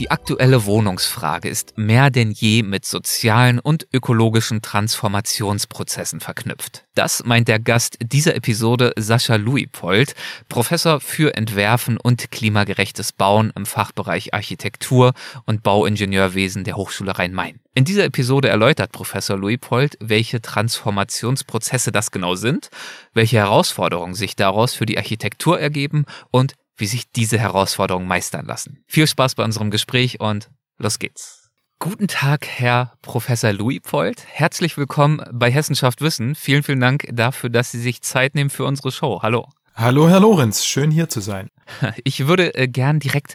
Die aktuelle Wohnungsfrage ist mehr denn je mit sozialen und ökologischen Transformationsprozessen verknüpft. Das meint der Gast dieser Episode Sascha Louis-Pold, Professor für Entwerfen und klimagerechtes Bauen im Fachbereich Architektur und Bauingenieurwesen der Hochschule Rhein-Main. In dieser Episode erläutert Professor Louis-Pold, welche Transformationsprozesse das genau sind, welche Herausforderungen sich daraus für die Architektur ergeben und wie sich diese Herausforderungen meistern lassen. Viel Spaß bei unserem Gespräch und los geht's. Guten Tag, Herr Professor Louis Pold. Herzlich willkommen bei Hessenschaft Wissen. Vielen, vielen Dank dafür, dass Sie sich Zeit nehmen für unsere Show. Hallo. Hallo, Herr Lorenz. Schön hier zu sein. Ich würde äh, gern direkt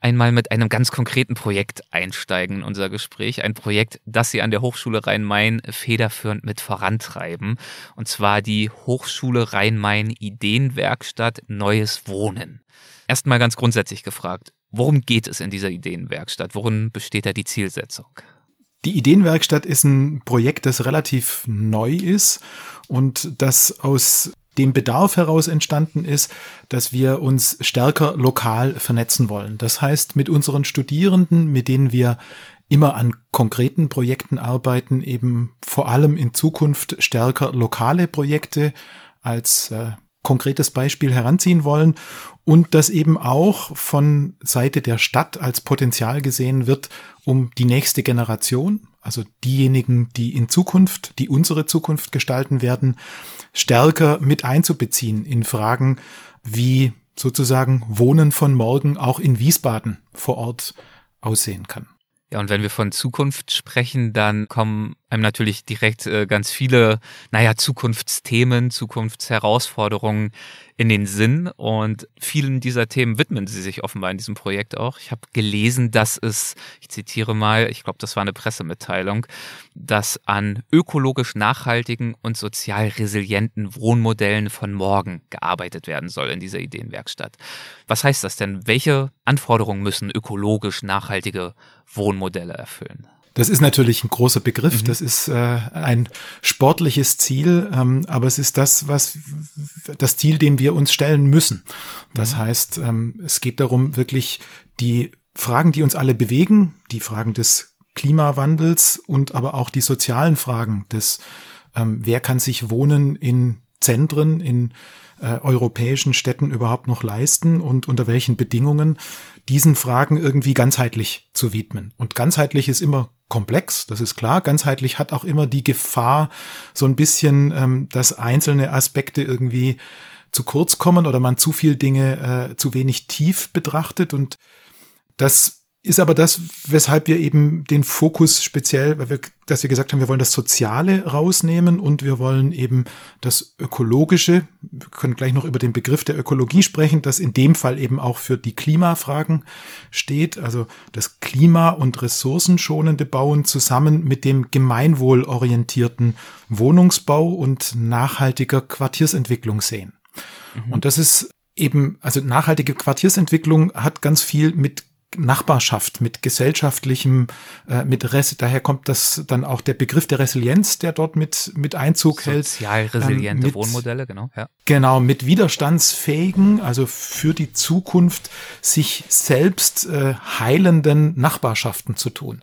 einmal mit einem ganz konkreten Projekt einsteigen in unser Gespräch. Ein Projekt, das Sie an der Hochschule Rhein-Main federführend mit vorantreiben. Und zwar die Hochschule Rhein-Main Ideenwerkstatt Neues Wohnen. Erstmal ganz grundsätzlich gefragt, worum geht es in dieser Ideenwerkstatt? Worin besteht da die Zielsetzung? Die Ideenwerkstatt ist ein Projekt, das relativ neu ist und das aus dem Bedarf heraus entstanden ist, dass wir uns stärker lokal vernetzen wollen. Das heißt, mit unseren Studierenden, mit denen wir immer an konkreten Projekten arbeiten, eben vor allem in Zukunft stärker lokale Projekte als äh, konkretes Beispiel heranziehen wollen und das eben auch von Seite der Stadt als Potenzial gesehen wird, um die nächste Generation, also diejenigen, die in Zukunft, die unsere Zukunft gestalten werden, stärker mit einzubeziehen in Fragen wie sozusagen Wohnen von morgen auch in Wiesbaden vor Ort aussehen kann. Ja, und wenn wir von Zukunft sprechen, dann kommen einem natürlich direkt äh, ganz viele, naja, Zukunftsthemen, Zukunftsherausforderungen in den Sinn. Und vielen dieser Themen widmen sie sich offenbar in diesem Projekt auch. Ich habe gelesen, dass es, ich zitiere mal, ich glaube, das war eine Pressemitteilung, dass an ökologisch nachhaltigen und sozial resilienten Wohnmodellen von morgen gearbeitet werden soll in dieser Ideenwerkstatt. Was heißt das denn? Welche Anforderungen müssen ökologisch nachhaltige Wohnmodelle erfüllen? Das ist natürlich ein großer Begriff, mhm. das ist äh, ein sportliches Ziel, ähm, aber es ist das, was das Ziel, dem wir uns stellen müssen. Das mhm. heißt, ähm, es geht darum, wirklich die Fragen, die uns alle bewegen, die Fragen des Klimawandels und aber auch die sozialen Fragen des, ähm, wer kann sich Wohnen in Zentren, in äh, europäischen Städten überhaupt noch leisten und unter welchen Bedingungen, diesen Fragen irgendwie ganzheitlich zu widmen. Und ganzheitlich ist immer komplex, das ist klar. Ganzheitlich hat auch immer die Gefahr, so ein bisschen, ähm, dass einzelne Aspekte irgendwie zu kurz kommen oder man zu viel Dinge äh, zu wenig tief betrachtet. Und das ist aber das, weshalb wir eben den Fokus speziell, weil wir, dass wir gesagt haben, wir wollen das Soziale rausnehmen und wir wollen eben das Ökologische, wir können gleich noch über den Begriff der Ökologie sprechen, das in dem Fall eben auch für die Klimafragen steht, also das klima- und ressourcenschonende Bauen zusammen mit dem gemeinwohlorientierten Wohnungsbau und nachhaltiger Quartiersentwicklung sehen. Mhm. Und das ist eben, also nachhaltige Quartiersentwicklung hat ganz viel mit Nachbarschaft, mit gesellschaftlichem, äh, mit Res daher kommt das dann auch der Begriff der Resilienz, der dort mit, mit Einzug Sozial hält. Sozial resiliente ähm, mit, Wohnmodelle, genau. Ja. Genau, mit widerstandsfähigen, also für die Zukunft sich selbst äh, heilenden Nachbarschaften zu tun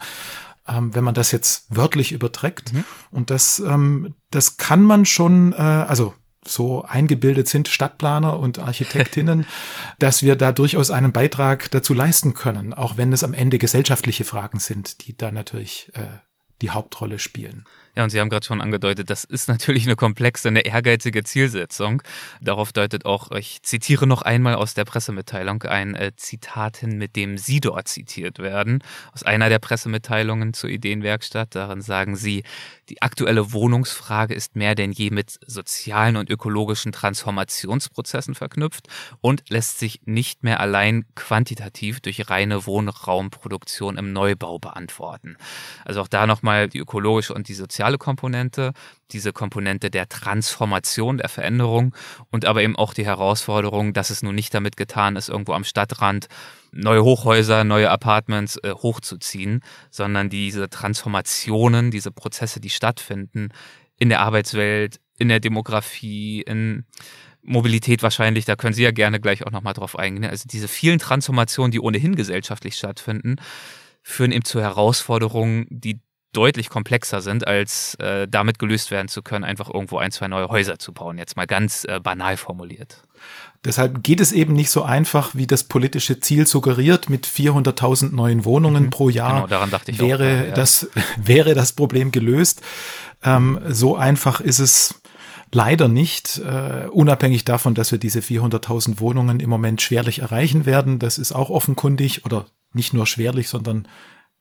ähm, wenn man das jetzt wörtlich überträgt. Mhm. Und das, ähm, das kann man schon, äh, also so eingebildet sind, Stadtplaner und Architektinnen, dass wir da durchaus einen Beitrag dazu leisten können, auch wenn es am Ende gesellschaftliche Fragen sind, die da natürlich äh, die Hauptrolle spielen. Ja, und Sie haben gerade schon angedeutet, das ist natürlich eine komplexe, eine ehrgeizige Zielsetzung. Darauf deutet auch, ich zitiere noch einmal aus der Pressemitteilung, ein äh, Zitat hin, mit dem Sie dort zitiert werden, aus einer der Pressemitteilungen zur Ideenwerkstatt. Darin sagen Sie, die aktuelle Wohnungsfrage ist mehr denn je mit sozialen und ökologischen Transformationsprozessen verknüpft und lässt sich nicht mehr allein quantitativ durch reine Wohnraumproduktion im Neubau beantworten. Also auch da nochmal die ökologische und die soziale soziale Komponente, diese Komponente der Transformation, der Veränderung und aber eben auch die Herausforderung, dass es nun nicht damit getan ist, irgendwo am Stadtrand neue Hochhäuser, neue Apartments äh, hochzuziehen, sondern diese Transformationen, diese Prozesse, die stattfinden in der Arbeitswelt, in der Demografie, in Mobilität wahrscheinlich, da können Sie ja gerne gleich auch nochmal drauf eingehen. Also diese vielen Transformationen, die ohnehin gesellschaftlich stattfinden, führen eben zu Herausforderungen, die deutlich komplexer sind, als äh, damit gelöst werden zu können, einfach irgendwo ein, zwei neue Häuser zu bauen. Jetzt mal ganz äh, banal formuliert. Deshalb geht es eben nicht so einfach, wie das politische Ziel suggeriert, mit 400.000 neuen Wohnungen mhm. pro Jahr. Genau, daran dachte ich wäre auch, ja. das wäre das Problem gelöst. Ähm, so einfach ist es leider nicht, äh, unabhängig davon, dass wir diese 400.000 Wohnungen im Moment schwerlich erreichen werden. Das ist auch offenkundig oder nicht nur schwerlich, sondern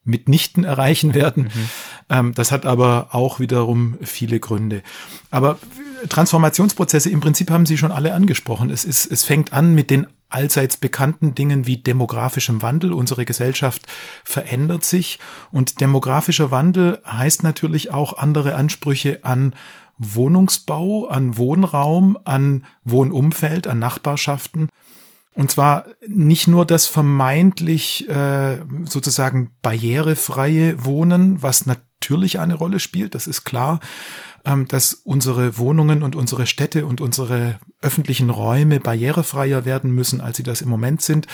mitnichten erreichen werden. Mhm. Ähm, das hat aber auch wiederum viele Gründe. Aber Transformationsprozesse im Prinzip haben Sie schon alle angesprochen. Es, ist, es fängt an mit den allseits bekannten Dingen wie demografischem Wandel. Unsere Gesellschaft verändert sich und demografischer Wandel heißt natürlich auch andere Ansprüche an Wohnungsbau, an Wohnraum, an Wohnumfeld, an Nachbarschaften. Und zwar nicht nur das vermeintlich äh, sozusagen barrierefreie Wohnen, was natürlich eine Rolle spielt, das ist klar, ähm, dass unsere Wohnungen und unsere Städte und unsere öffentlichen Räume barrierefreier werden müssen, als sie das im Moment sind.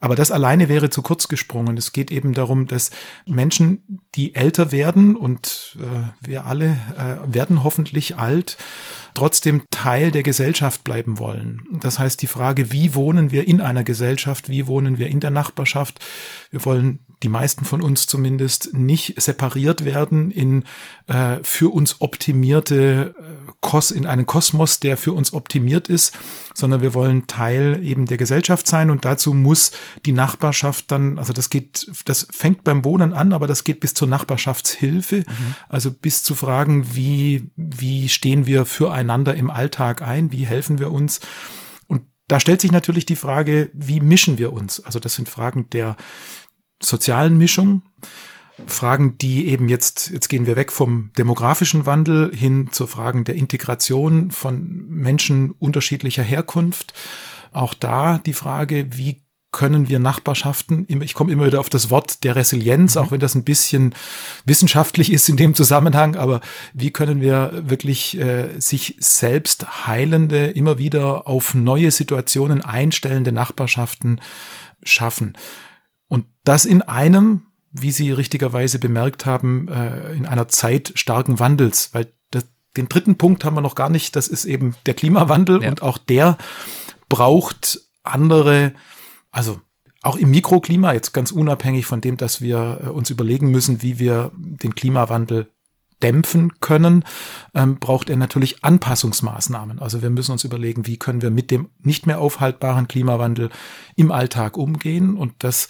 Aber das alleine wäre zu kurz gesprungen. Es geht eben darum, dass Menschen, die älter werden und äh, wir alle äh, werden hoffentlich alt, trotzdem Teil der Gesellschaft bleiben wollen. Das heißt, die Frage, wie wohnen wir in einer Gesellschaft, wie wohnen wir in der Nachbarschaft? Wir wollen die meisten von uns zumindest nicht separiert werden in äh, für uns optimierte äh, Kos in einen Kosmos, der für uns optimiert ist, sondern wir wollen Teil eben der Gesellschaft sein und dazu muss die Nachbarschaft dann, also das geht, das fängt beim Wohnen an, aber das geht bis zur Nachbarschaftshilfe, mhm. also bis zu Fragen, wie wie stehen wir füreinander im Alltag ein, wie helfen wir uns da stellt sich natürlich die Frage, wie mischen wir uns? Also das sind Fragen der sozialen Mischung. Fragen, die eben jetzt, jetzt gehen wir weg vom demografischen Wandel hin zu Fragen der Integration von Menschen unterschiedlicher Herkunft. Auch da die Frage, wie können wir Nachbarschaften, ich komme immer wieder auf das Wort der Resilienz, mhm. auch wenn das ein bisschen wissenschaftlich ist in dem Zusammenhang, aber wie können wir wirklich äh, sich selbst heilende, immer wieder auf neue Situationen einstellende Nachbarschaften schaffen? Und das in einem, wie Sie richtigerweise bemerkt haben, äh, in einer Zeit starken Wandels, weil das, den dritten Punkt haben wir noch gar nicht, das ist eben der Klimawandel ja. und auch der braucht andere, also auch im Mikroklima, jetzt ganz unabhängig von dem, dass wir äh, uns überlegen müssen, wie wir den Klimawandel dämpfen können, ähm, braucht er natürlich Anpassungsmaßnahmen. Also wir müssen uns überlegen, wie können wir mit dem nicht mehr aufhaltbaren Klimawandel im Alltag umgehen und das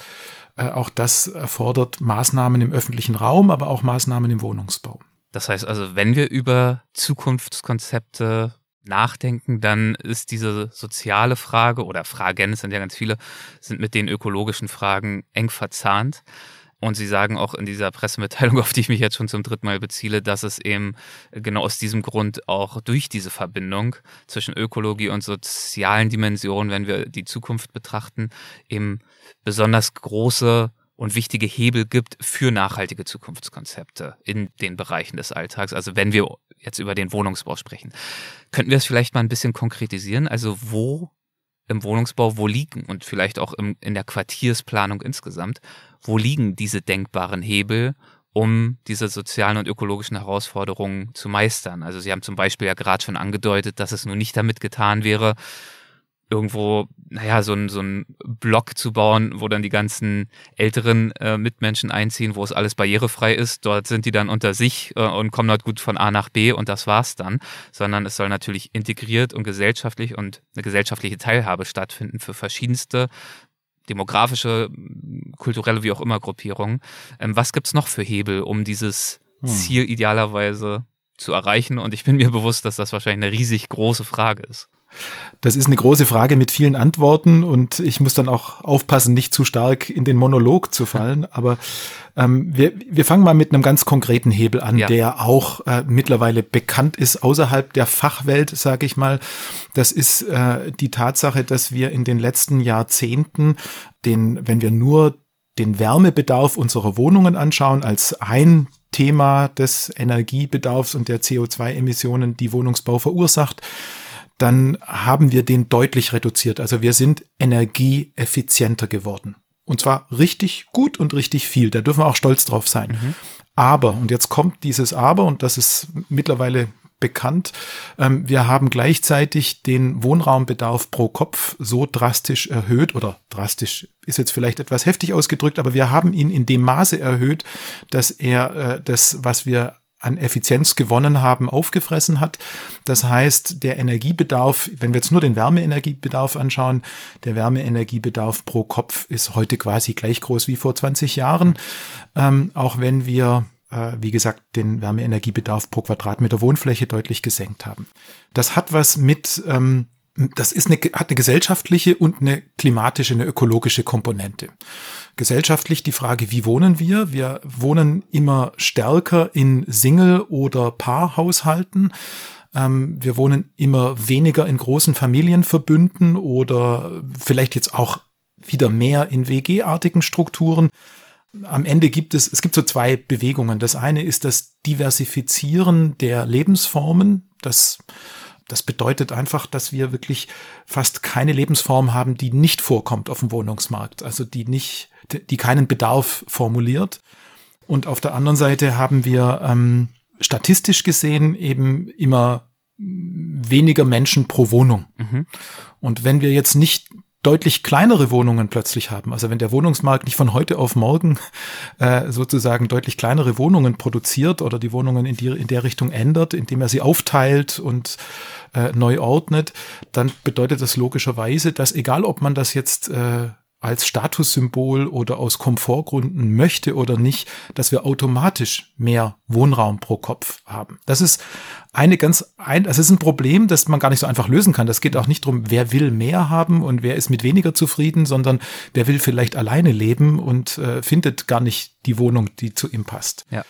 äh, auch das erfordert Maßnahmen im öffentlichen Raum, aber auch Maßnahmen im Wohnungsbau. Das heißt also, wenn wir über Zukunftskonzepte nachdenken, dann ist diese soziale Frage oder Fragen, es sind ja ganz viele, sind mit den ökologischen Fragen eng verzahnt. Und sie sagen auch in dieser Pressemitteilung, auf die ich mich jetzt schon zum dritten Mal beziele, dass es eben genau aus diesem Grund auch durch diese Verbindung zwischen Ökologie und sozialen Dimensionen, wenn wir die Zukunft betrachten, eben besonders große und wichtige Hebel gibt für nachhaltige Zukunftskonzepte in den Bereichen des Alltags. Also wenn wir jetzt über den Wohnungsbau sprechen, könnten wir es vielleicht mal ein bisschen konkretisieren? Also wo im Wohnungsbau, wo liegen und vielleicht auch im, in der Quartiersplanung insgesamt, wo liegen diese denkbaren Hebel, um diese sozialen und ökologischen Herausforderungen zu meistern? Also Sie haben zum Beispiel ja gerade schon angedeutet, dass es nur nicht damit getan wäre, irgendwo, naja, so ein, so ein Block zu bauen, wo dann die ganzen älteren äh, Mitmenschen einziehen, wo es alles barrierefrei ist. Dort sind die dann unter sich äh, und kommen dort gut von A nach B und das war's dann. Sondern es soll natürlich integriert und gesellschaftlich und eine gesellschaftliche Teilhabe stattfinden für verschiedenste demografische, kulturelle, wie auch immer Gruppierungen. Ähm, was gibt's noch für Hebel, um dieses hm. Ziel idealerweise zu erreichen? Und ich bin mir bewusst, dass das wahrscheinlich eine riesig große Frage ist. Das ist eine große Frage mit vielen Antworten und ich muss dann auch aufpassen, nicht zu stark in den Monolog zu fallen. Aber ähm, wir, wir fangen mal mit einem ganz konkreten Hebel an, ja. der auch äh, mittlerweile bekannt ist außerhalb der Fachwelt, sage ich mal. Das ist äh, die Tatsache, dass wir in den letzten Jahrzehnten den, wenn wir nur den Wärmebedarf unserer Wohnungen anschauen als ein Thema des Energiebedarfs und der CO2-Emissionen, die Wohnungsbau verursacht, dann haben wir den deutlich reduziert. Also wir sind energieeffizienter geworden. Und zwar richtig gut und richtig viel. Da dürfen wir auch stolz drauf sein. Mhm. Aber, und jetzt kommt dieses Aber, und das ist mittlerweile bekannt, ähm, wir haben gleichzeitig den Wohnraumbedarf pro Kopf so drastisch erhöht, oder drastisch ist jetzt vielleicht etwas heftig ausgedrückt, aber wir haben ihn in dem Maße erhöht, dass er äh, das, was wir an Effizienz gewonnen haben, aufgefressen hat. Das heißt, der Energiebedarf, wenn wir jetzt nur den Wärmeenergiebedarf anschauen, der Wärmeenergiebedarf pro Kopf ist heute quasi gleich groß wie vor 20 Jahren. Ähm, auch wenn wir, äh, wie gesagt, den Wärmeenergiebedarf pro Quadratmeter Wohnfläche deutlich gesenkt haben. Das hat was mit ähm, das ist eine, hat eine gesellschaftliche und eine klimatische, eine ökologische Komponente. Gesellschaftlich die Frage, wie wohnen wir? Wir wohnen immer stärker in Single- oder Paarhaushalten. Ähm, wir wohnen immer weniger in großen Familienverbünden oder vielleicht jetzt auch wieder mehr in WG-artigen Strukturen. Am Ende gibt es, es gibt so zwei Bewegungen. Das eine ist das Diversifizieren der Lebensformen. Das das bedeutet einfach, dass wir wirklich fast keine Lebensform haben, die nicht vorkommt auf dem Wohnungsmarkt, also die nicht, die keinen Bedarf formuliert. Und auf der anderen Seite haben wir ähm, statistisch gesehen eben immer weniger Menschen pro Wohnung. Mhm. Und wenn wir jetzt nicht deutlich kleinere Wohnungen plötzlich haben. Also wenn der Wohnungsmarkt nicht von heute auf morgen äh, sozusagen deutlich kleinere Wohnungen produziert oder die Wohnungen in, die, in der Richtung ändert, indem er sie aufteilt und äh, neu ordnet, dann bedeutet das logischerweise, dass egal ob man das jetzt äh, als Statussymbol oder aus Komfortgründen möchte oder nicht, dass wir automatisch mehr Wohnraum pro Kopf haben. Das ist eine ganz ein, das ist ein Problem, das man gar nicht so einfach lösen kann. Das geht auch nicht darum, wer will mehr haben und wer ist mit weniger zufrieden, sondern wer will vielleicht alleine leben und äh, findet gar nicht die Wohnung, die zu ihm passt. Ja.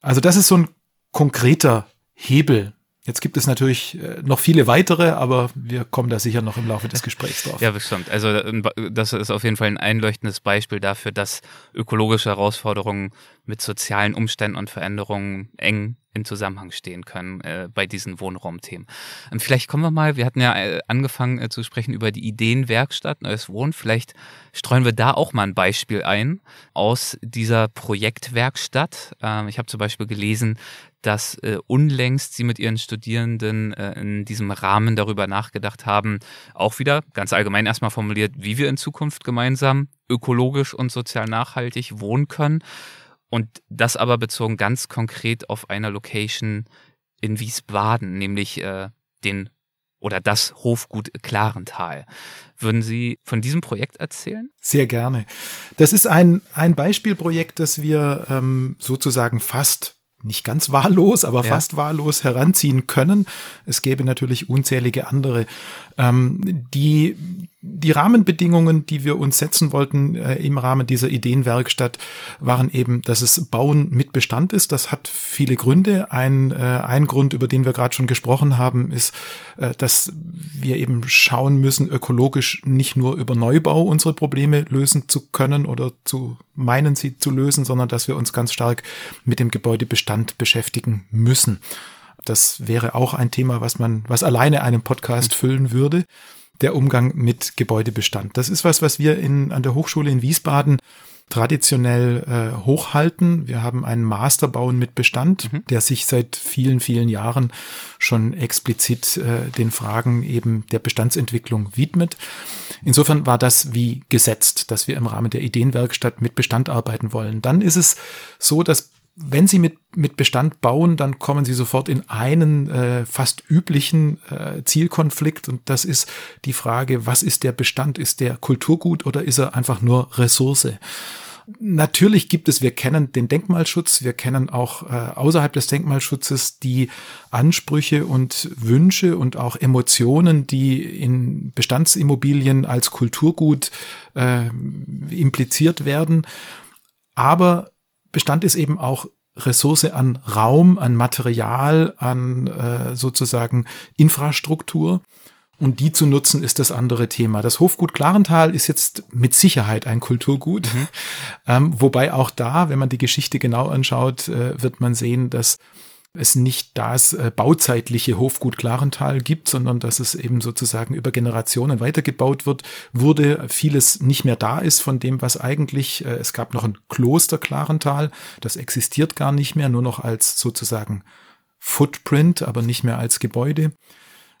Also das ist so ein konkreter Hebel, Jetzt gibt es natürlich äh, noch viele weitere, aber wir kommen da sicher noch im Laufe des Gesprächs drauf. Ja, bestimmt. Also äh, das ist auf jeden Fall ein einleuchtendes Beispiel dafür, dass ökologische Herausforderungen mit sozialen Umständen und Veränderungen eng in Zusammenhang stehen können äh, bei diesen Wohnraumthemen. Und vielleicht kommen wir mal, wir hatten ja äh, angefangen äh, zu sprechen über die Ideenwerkstatt Neues Wohnen. Vielleicht streuen wir da auch mal ein Beispiel ein aus dieser Projektwerkstatt. Ähm, ich habe zum Beispiel gelesen, dass äh, unlängst Sie mit Ihren Studierenden äh, in diesem Rahmen darüber nachgedacht haben, auch wieder ganz allgemein erstmal formuliert, wie wir in Zukunft gemeinsam ökologisch und sozial nachhaltig wohnen können. Und das aber bezogen ganz konkret auf einer Location in Wiesbaden, nämlich äh, den oder das Hofgut Klarental. Würden Sie von diesem Projekt erzählen? Sehr gerne. Das ist ein, ein Beispielprojekt, das wir ähm, sozusagen fast nicht ganz wahllos, aber ja. fast wahllos heranziehen können. Es gäbe natürlich unzählige andere. Ähm, die, die Rahmenbedingungen, die wir uns setzen wollten äh, im Rahmen dieser Ideenwerkstatt, waren eben, dass es Bauen mit Bestand ist. Das hat viele Gründe. Ein, äh, ein Grund, über den wir gerade schon gesprochen haben, ist, äh, dass wir eben schauen müssen, ökologisch nicht nur über Neubau unsere Probleme lösen zu können oder zu meinen, sie zu lösen, sondern dass wir uns ganz stark mit dem Gebäudebestand beschäftigen müssen. Das wäre auch ein Thema, was man, was alleine einen Podcast füllen würde. Der Umgang mit Gebäudebestand. Das ist was, was wir in, an der Hochschule in Wiesbaden traditionell äh, hochhalten. Wir haben einen Master bauen mit Bestand, mhm. der sich seit vielen, vielen Jahren schon explizit äh, den Fragen eben der Bestandsentwicklung widmet. Insofern war das wie gesetzt, dass wir im Rahmen der Ideenwerkstatt mit Bestand arbeiten wollen. Dann ist es so, dass wenn Sie mit, mit Bestand bauen, dann kommen Sie sofort in einen äh, fast üblichen äh, Zielkonflikt und das ist die Frage, was ist der Bestand? Ist der Kulturgut oder ist er einfach nur Ressource? Natürlich gibt es, wir kennen den Denkmalschutz, wir kennen auch äh, außerhalb des Denkmalschutzes die Ansprüche und Wünsche und auch Emotionen, die in Bestandsimmobilien als Kulturgut äh, impliziert werden. Aber Bestand ist eben auch Ressource an Raum, an Material, an äh, sozusagen Infrastruktur. Und die zu nutzen ist das andere Thema. Das Hofgut Klarental ist jetzt mit Sicherheit ein Kulturgut. Mhm. Ähm, wobei auch da, wenn man die Geschichte genau anschaut, äh, wird man sehen, dass es nicht das äh, bauzeitliche Hofgut Klarental gibt, sondern dass es eben sozusagen über Generationen weitergebaut wird, wurde vieles nicht mehr da ist von dem, was eigentlich, äh, es gab noch ein Kloster Klarental, das existiert gar nicht mehr, nur noch als sozusagen Footprint, aber nicht mehr als Gebäude.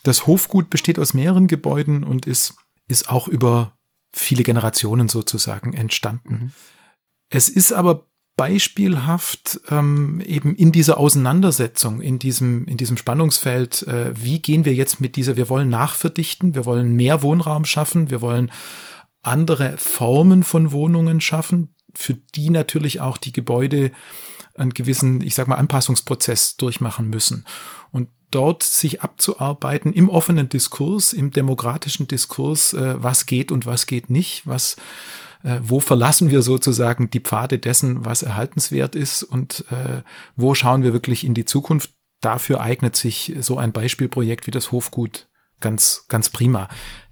Das Hofgut besteht aus mehreren Gebäuden und ist, ist auch über viele Generationen sozusagen entstanden. Mhm. Es ist aber beispielhaft ähm, eben in dieser Auseinandersetzung, in diesem, in diesem Spannungsfeld, äh, wie gehen wir jetzt mit dieser, wir wollen nachverdichten, wir wollen mehr Wohnraum schaffen, wir wollen andere Formen von Wohnungen schaffen, für die natürlich auch die Gebäude einen gewissen, ich sag mal, Anpassungsprozess durchmachen müssen. Und dort sich abzuarbeiten im offenen Diskurs, im demokratischen Diskurs, äh, was geht und was geht nicht, was äh, wo verlassen wir sozusagen die Pfade dessen, was erhaltenswert ist und äh, wo schauen wir wirklich in die Zukunft. Dafür eignet sich so ein Beispielprojekt wie das Hofgut ganz, ganz prima.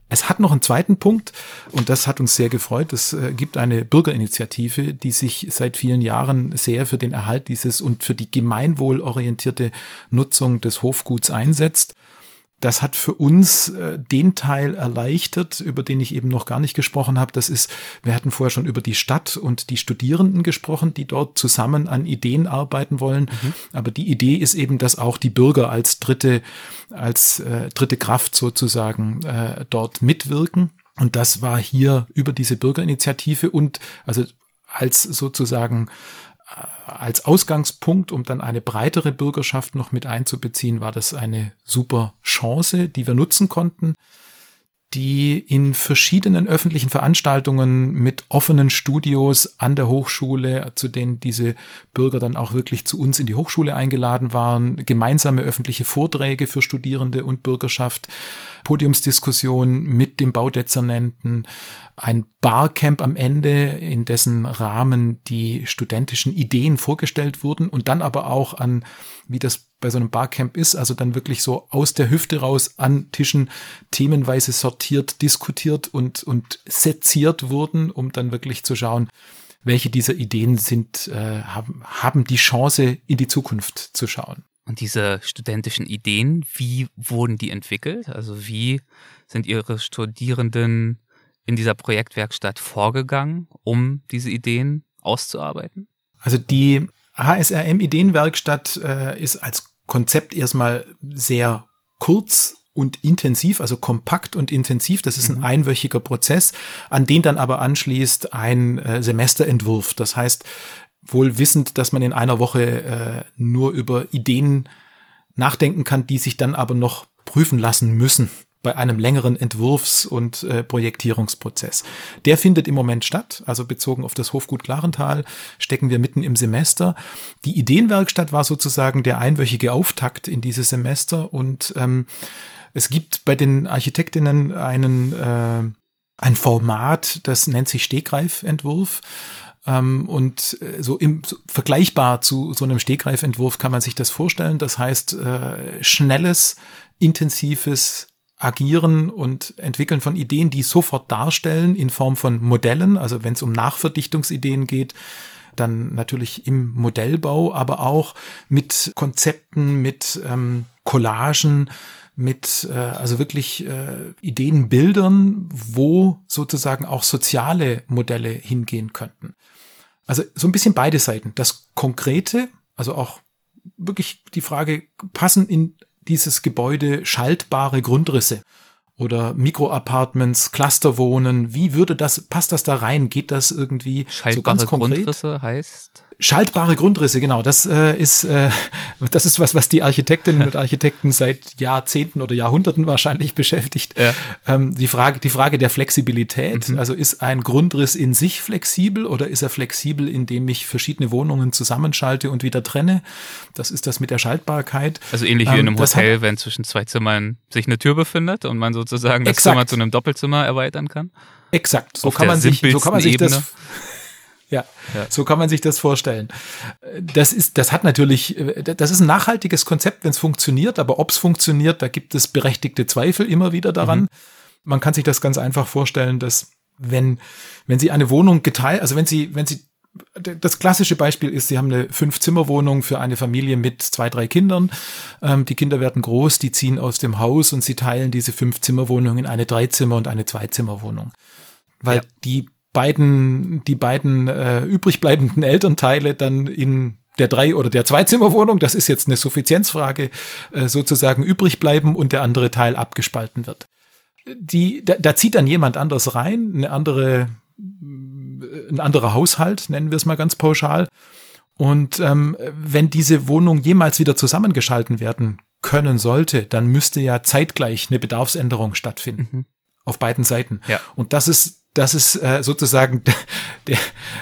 Es hat noch einen zweiten Punkt und das hat uns sehr gefreut. Es äh, gibt eine Bürgerinitiative, die sich seit vielen Jahren sehr für den Erhalt dieses und für die gemeinwohlorientierte Nutzung des Hofguts einsetzt das hat für uns äh, den Teil erleichtert, über den ich eben noch gar nicht gesprochen habe. Das ist, wir hatten vorher schon über die Stadt und die Studierenden gesprochen, die dort zusammen an Ideen arbeiten wollen. Mhm. Aber die Idee ist eben, dass auch die Bürger als dritte, als äh, dritte Kraft sozusagen äh, dort mitwirken. Und das war hier über diese Bürgerinitiative und also als sozusagen als Ausgangspunkt, um dann eine breitere Bürgerschaft noch mit einzubeziehen, war das eine super Chance, die wir nutzen konnten die in verschiedenen öffentlichen Veranstaltungen mit offenen Studios an der Hochschule, zu denen diese Bürger dann auch wirklich zu uns in die Hochschule eingeladen waren, gemeinsame öffentliche Vorträge für Studierende und Bürgerschaft, Podiumsdiskussionen mit dem Baudezernenten, ein Barcamp am Ende, in dessen Rahmen die studentischen Ideen vorgestellt wurden und dann aber auch an, wie das bei so einem Barcamp ist, also dann wirklich so aus der Hüfte raus an Tischen themenweise sortiert, diskutiert und, und seziert wurden, um dann wirklich zu schauen, welche dieser Ideen sind, äh, haben, haben die Chance, in die Zukunft zu schauen. Und diese studentischen Ideen, wie wurden die entwickelt? Also wie sind Ihre Studierenden in dieser Projektwerkstatt vorgegangen, um diese Ideen auszuarbeiten? Also die HSRM Ideenwerkstatt äh, ist als Konzept erstmal sehr kurz und intensiv, also kompakt und intensiv. Das ist ein mhm. einwöchiger Prozess, an den dann aber anschließt ein äh, Semesterentwurf. Das heißt, wohl wissend, dass man in einer Woche äh, nur über Ideen nachdenken kann, die sich dann aber noch prüfen lassen müssen bei einem längeren Entwurfs- und äh, Projektierungsprozess. Der findet im Moment statt, also bezogen auf das Hofgut Klarental stecken wir mitten im Semester. Die Ideenwerkstatt war sozusagen der einwöchige Auftakt in dieses Semester und ähm, es gibt bei den Architektinnen einen äh, ein Format, das nennt sich Stegreifentwurf. Ähm, und äh, so im so vergleichbar zu so einem Stegreifentwurf kann man sich das vorstellen. Das heißt, äh, schnelles, intensives Agieren und Entwickeln von Ideen, die sofort darstellen in Form von Modellen. Also wenn es um Nachverdichtungsideen geht, dann natürlich im Modellbau, aber auch mit Konzepten, mit ähm, Collagen, mit äh, also wirklich äh, Ideenbildern, wo sozusagen auch soziale Modelle hingehen könnten. Also so ein bisschen beide Seiten. Das Konkrete, also auch wirklich die Frage, passen in dieses Gebäude schaltbare Grundrisse oder Mikroapartments, Clusterwohnen, wie würde das, passt das da rein? Geht das irgendwie Schaltbare so ganz konkret? Grundrisse heißt? Schaltbare Grundrisse, genau. Das äh, ist äh, das ist was, was die Architektinnen und Architekten seit Jahrzehnten oder Jahrhunderten wahrscheinlich beschäftigt. Ja. Ähm, die Frage, die Frage der Flexibilität. Mhm. Also ist ein Grundriss in sich flexibel oder ist er flexibel, indem ich verschiedene Wohnungen zusammenschalte und wieder trenne? Das ist das mit der Schaltbarkeit. Also ähnlich wie in einem ähm, Hotel, hat, wenn zwischen zwei Zimmern sich eine Tür befindet und man sozusagen das exakt. Zimmer zu einem Doppelzimmer erweitern kann. Exakt. So Auf kann man sich, so kann man sich Ebene. das ja, ja, so kann man sich das vorstellen. Das ist, das hat natürlich, das ist ein nachhaltiges Konzept, wenn es funktioniert, aber ob es funktioniert, da gibt es berechtigte Zweifel immer wieder daran. Mhm. Man kann sich das ganz einfach vorstellen, dass wenn, wenn Sie eine Wohnung geteilt, also wenn Sie, wenn Sie das klassische Beispiel ist, Sie haben eine Fünf-Zimmer-Wohnung für eine Familie mit zwei, drei Kindern. Ähm, die Kinder werden groß, die ziehen aus dem Haus und Sie teilen diese Fünf-Zimmer-Wohnung in eine Dreizimmer- und eine Zwei-Zimmer-Wohnung. Weil ja. die beiden, die beiden äh, übrig bleibenden Elternteile dann in der drei oder der Zweizimmerwohnung, das ist jetzt eine Suffizienzfrage, äh, sozusagen übrig bleiben und der andere Teil abgespalten wird. Die, da, da zieht dann jemand anders rein, eine andere, ein anderer Haushalt, nennen wir es mal ganz pauschal. Und ähm, wenn diese Wohnung jemals wieder zusammengeschalten werden können sollte, dann müsste ja zeitgleich eine Bedarfsänderung stattfinden. Mhm. Auf beiden Seiten. Ja. Und das ist das ist äh, sozusagen der,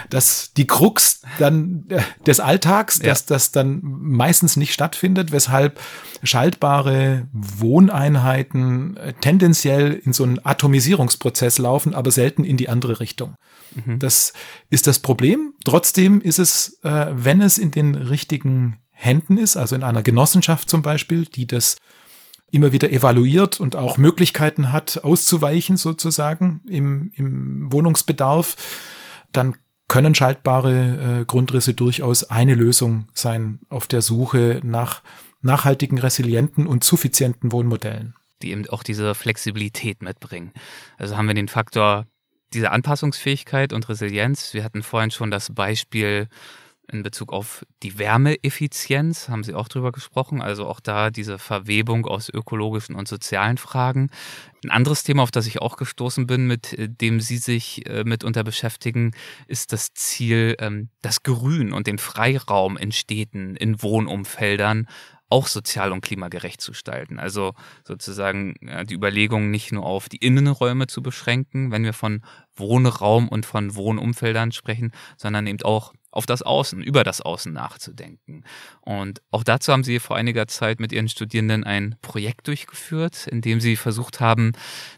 das, die Krux dann äh, des Alltags, dass das dann meistens nicht stattfindet, weshalb schaltbare Wohneinheiten äh, tendenziell in so einen Atomisierungsprozess laufen, aber selten in die andere Richtung. Mhm. Das ist das Problem. Trotzdem ist es, äh, wenn es in den richtigen Händen ist, also in einer Genossenschaft zum Beispiel, die das immer wieder evaluiert und auch Möglichkeiten hat, auszuweichen sozusagen im, im Wohnungsbedarf, dann können schaltbare äh, Grundrisse durchaus eine Lösung sein auf der Suche nach nachhaltigen, resilienten und suffizienten Wohnmodellen. Die eben auch diese Flexibilität mitbringen. Also haben wir den Faktor dieser Anpassungsfähigkeit und Resilienz. Wir hatten vorhin schon das Beispiel in Bezug auf die Wärmeeffizienz haben Sie auch drüber gesprochen, also auch da diese Verwebung aus ökologischen und sozialen Fragen. Ein anderes Thema, auf das ich auch gestoßen bin, mit äh, dem Sie sich äh, mitunter beschäftigen, ist das Ziel, ähm, das Grün und den Freiraum in Städten, in Wohnumfeldern auch sozial und klimagerecht zu gestalten. Also sozusagen die Überlegung nicht nur auf die Innenräume zu beschränken, wenn wir von Wohnraum und von Wohnumfeldern sprechen, sondern eben auch auf das Außen, über das Außen nachzudenken. Und auch dazu haben Sie vor einiger Zeit mit Ihren Studierenden ein Projekt durchgeführt, in dem Sie versucht haben,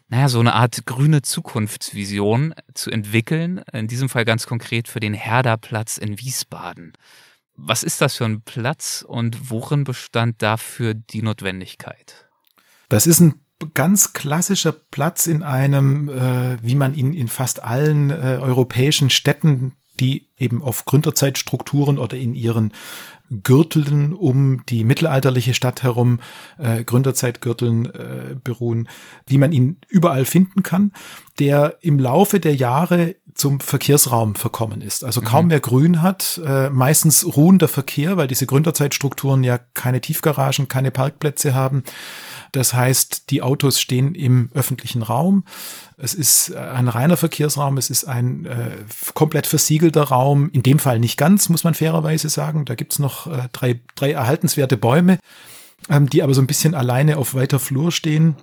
naja, so eine Art grüne Zukunftsvision zu entwickeln, in diesem Fall ganz konkret für den Herderplatz in Wiesbaden. Was ist das für ein Platz und worin bestand dafür die Notwendigkeit? Das ist ein ganz klassischer Platz in einem, äh, wie man ihn in fast allen äh, europäischen Städten die eben auf Gründerzeitstrukturen oder in ihren Gürteln um die mittelalterliche Stadt herum, äh, Gründerzeitgürteln äh, beruhen, wie man ihn überall finden kann, der im Laufe der Jahre zum Verkehrsraum verkommen ist. Also kaum mhm. mehr Grün hat, äh, meistens ruhender Verkehr, weil diese Gründerzeitstrukturen ja keine Tiefgaragen, keine Parkplätze haben. Das heißt, die Autos stehen im öffentlichen Raum. Es ist äh, ein reiner Verkehrsraum, es ist ein äh, komplett versiegelter Raum. In dem Fall nicht ganz, muss man fairerweise sagen. Da gibt's noch äh, drei, drei erhaltenswerte Bäume, ähm, die aber so ein bisschen alleine auf weiter Flur stehen.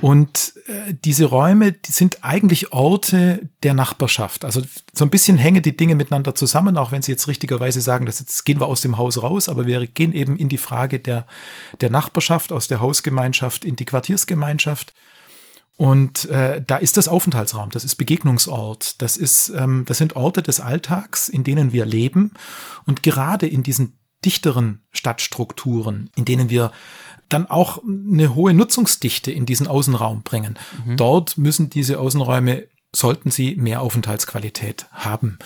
Und äh, diese Räume, die sind eigentlich Orte der Nachbarschaft. Also so ein bisschen hängen die Dinge miteinander zusammen, auch wenn Sie jetzt richtigerweise sagen, dass jetzt gehen wir aus dem Haus raus, aber wir gehen eben in die Frage der, der Nachbarschaft, aus der Hausgemeinschaft in die Quartiersgemeinschaft. Und äh, da ist das Aufenthaltsraum, das ist Begegnungsort, das ist, ähm, das sind Orte des Alltags, in denen wir leben. Und gerade in diesen dichteren Stadtstrukturen, in denen wir dann auch eine hohe Nutzungsdichte in diesen Außenraum bringen. Mhm. Dort müssen diese Außenräume, sollten sie mehr Aufenthaltsqualität haben.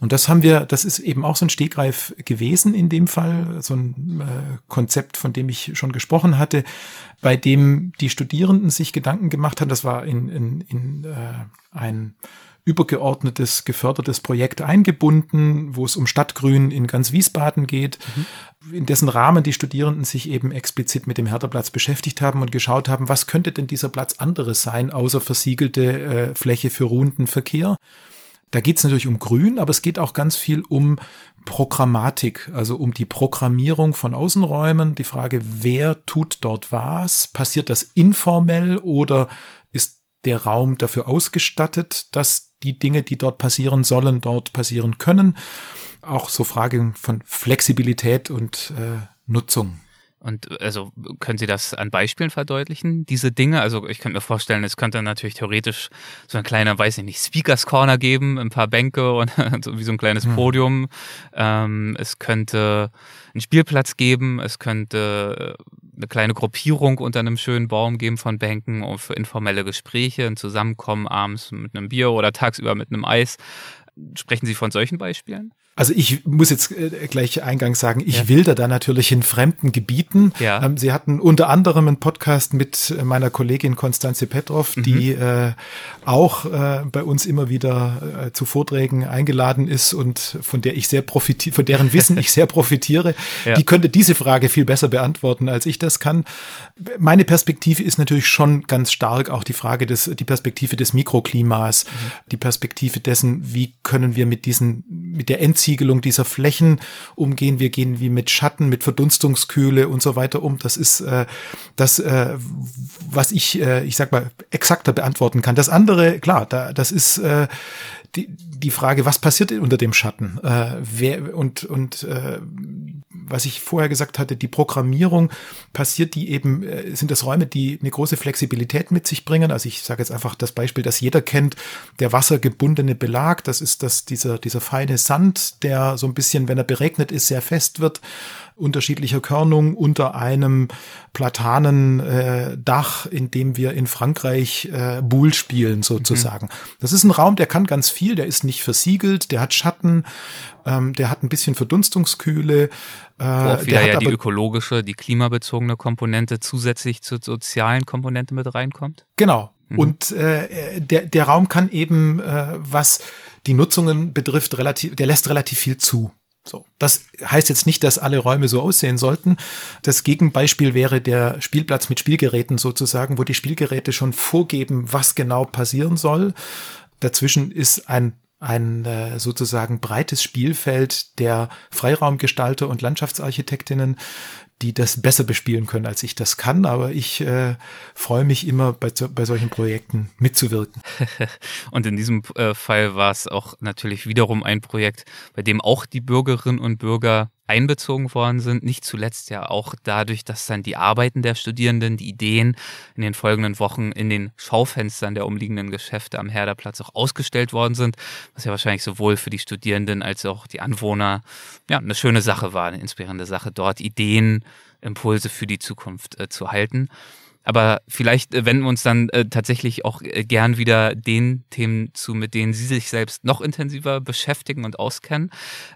Und das haben wir, das ist eben auch so ein Stegreif gewesen in dem Fall, so ein äh, Konzept, von dem ich schon gesprochen hatte, bei dem die Studierenden sich Gedanken gemacht haben. Das war in, in, in äh, ein übergeordnetes, gefördertes Projekt eingebunden, wo es um Stadtgrün in ganz Wiesbaden geht, mhm. in dessen Rahmen die Studierenden sich eben explizit mit dem Herderplatz beschäftigt haben und geschaut haben, was könnte denn dieser Platz anderes sein, außer versiegelte äh, Fläche für ruhenden Verkehr. Da geht es natürlich um Grün, aber es geht auch ganz viel um Programmatik, also um die Programmierung von Außenräumen. Die Frage, wer tut dort was? Passiert das informell oder ist der Raum dafür ausgestattet, dass die Dinge, die dort passieren sollen, dort passieren können? Auch so Fragen von Flexibilität und äh, Nutzung. Und also können Sie das an Beispielen verdeutlichen, diese Dinge? Also ich könnte mir vorstellen, es könnte natürlich theoretisch so ein kleiner, weiß ich nicht, Speakers Corner geben, ein paar Bänke und so wie so ein kleines hm. Podium. Ähm, es könnte einen Spielplatz geben, es könnte eine kleine Gruppierung unter einem schönen Baum geben von Bänken und für informelle Gespräche, ein Zusammenkommen abends mit einem Bier oder tagsüber mit einem Eis. Sprechen Sie von solchen Beispielen? Also ich muss jetzt äh, gleich eingangs sagen, ich ja. wilder da natürlich in fremden Gebieten. Ja. Ähm, Sie hatten unter anderem einen Podcast mit meiner Kollegin Konstanze Petrov, mhm. die äh, auch äh, bei uns immer wieder äh, zu Vorträgen eingeladen ist und von der ich sehr profitiere, von deren Wissen ich sehr profitiere. Ja. Die könnte diese Frage viel besser beantworten, als ich das kann. Meine Perspektive ist natürlich schon ganz stark auch die Frage des, die Perspektive des Mikroklimas, mhm. die Perspektive dessen, wie können wir mit diesen, mit der Endzielung Versiegelung dieser Flächen umgehen. Wir gehen wie mit Schatten, mit Verdunstungskühle und so weiter um. Das ist äh, das, äh, was ich, äh, ich sag mal, exakter beantworten kann. Das andere, klar, da, das ist äh, die, die Frage, was passiert unter dem Schatten? Äh, wer und und äh, was ich vorher gesagt hatte, die Programmierung passiert die eben, äh, sind das Räume, die eine große Flexibilität mit sich bringen. Also ich sage jetzt einfach das Beispiel, das jeder kennt, der wassergebundene Belag, das ist das, dieser, dieser feine Sand, der so ein bisschen, wenn er beregnet ist, sehr fest wird unterschiedlicher Körnung unter einem Platanendach, äh, in dem wir in Frankreich äh, Boule spielen sozusagen. Mhm. Das ist ein Raum, der kann ganz viel, der ist nicht versiegelt, der hat Schatten, ähm, der hat ein bisschen Verdunstungskühle. Äh, Wo auch wieder ja die ökologische, die klimabezogene Komponente zusätzlich zur sozialen Komponente mit reinkommt. Genau. Mhm. Und äh, der, der Raum kann eben, äh, was die Nutzungen betrifft, relativ, der lässt relativ viel zu. So. Das heißt jetzt nicht, dass alle Räume so aussehen sollten. Das Gegenbeispiel wäre der Spielplatz mit Spielgeräten sozusagen, wo die Spielgeräte schon vorgeben, was genau passieren soll. Dazwischen ist ein ein äh, sozusagen breites Spielfeld der Freiraumgestalter und Landschaftsarchitektinnen, die das besser bespielen können, als ich das kann. Aber ich äh, freue mich immer, bei, bei solchen Projekten mitzuwirken. und in diesem äh, Fall war es auch natürlich wiederum ein Projekt, bei dem auch die Bürgerinnen und Bürger einbezogen worden sind. Nicht zuletzt ja auch dadurch, dass dann die Arbeiten der Studierenden, die Ideen in den folgenden Wochen in den Schaufenstern der umliegenden Geschäfte am Herderplatz auch ausgestellt worden sind, was ja wahrscheinlich sowohl für die Studierenden als auch die Anwohner ja eine schöne Sache war, eine inspirierende Sache, dort Ideen, Impulse für die Zukunft äh, zu halten. Aber vielleicht äh, wenden wir uns dann äh, tatsächlich auch äh, gern wieder den Themen zu, mit denen Sie sich selbst noch intensiver beschäftigen und auskennen.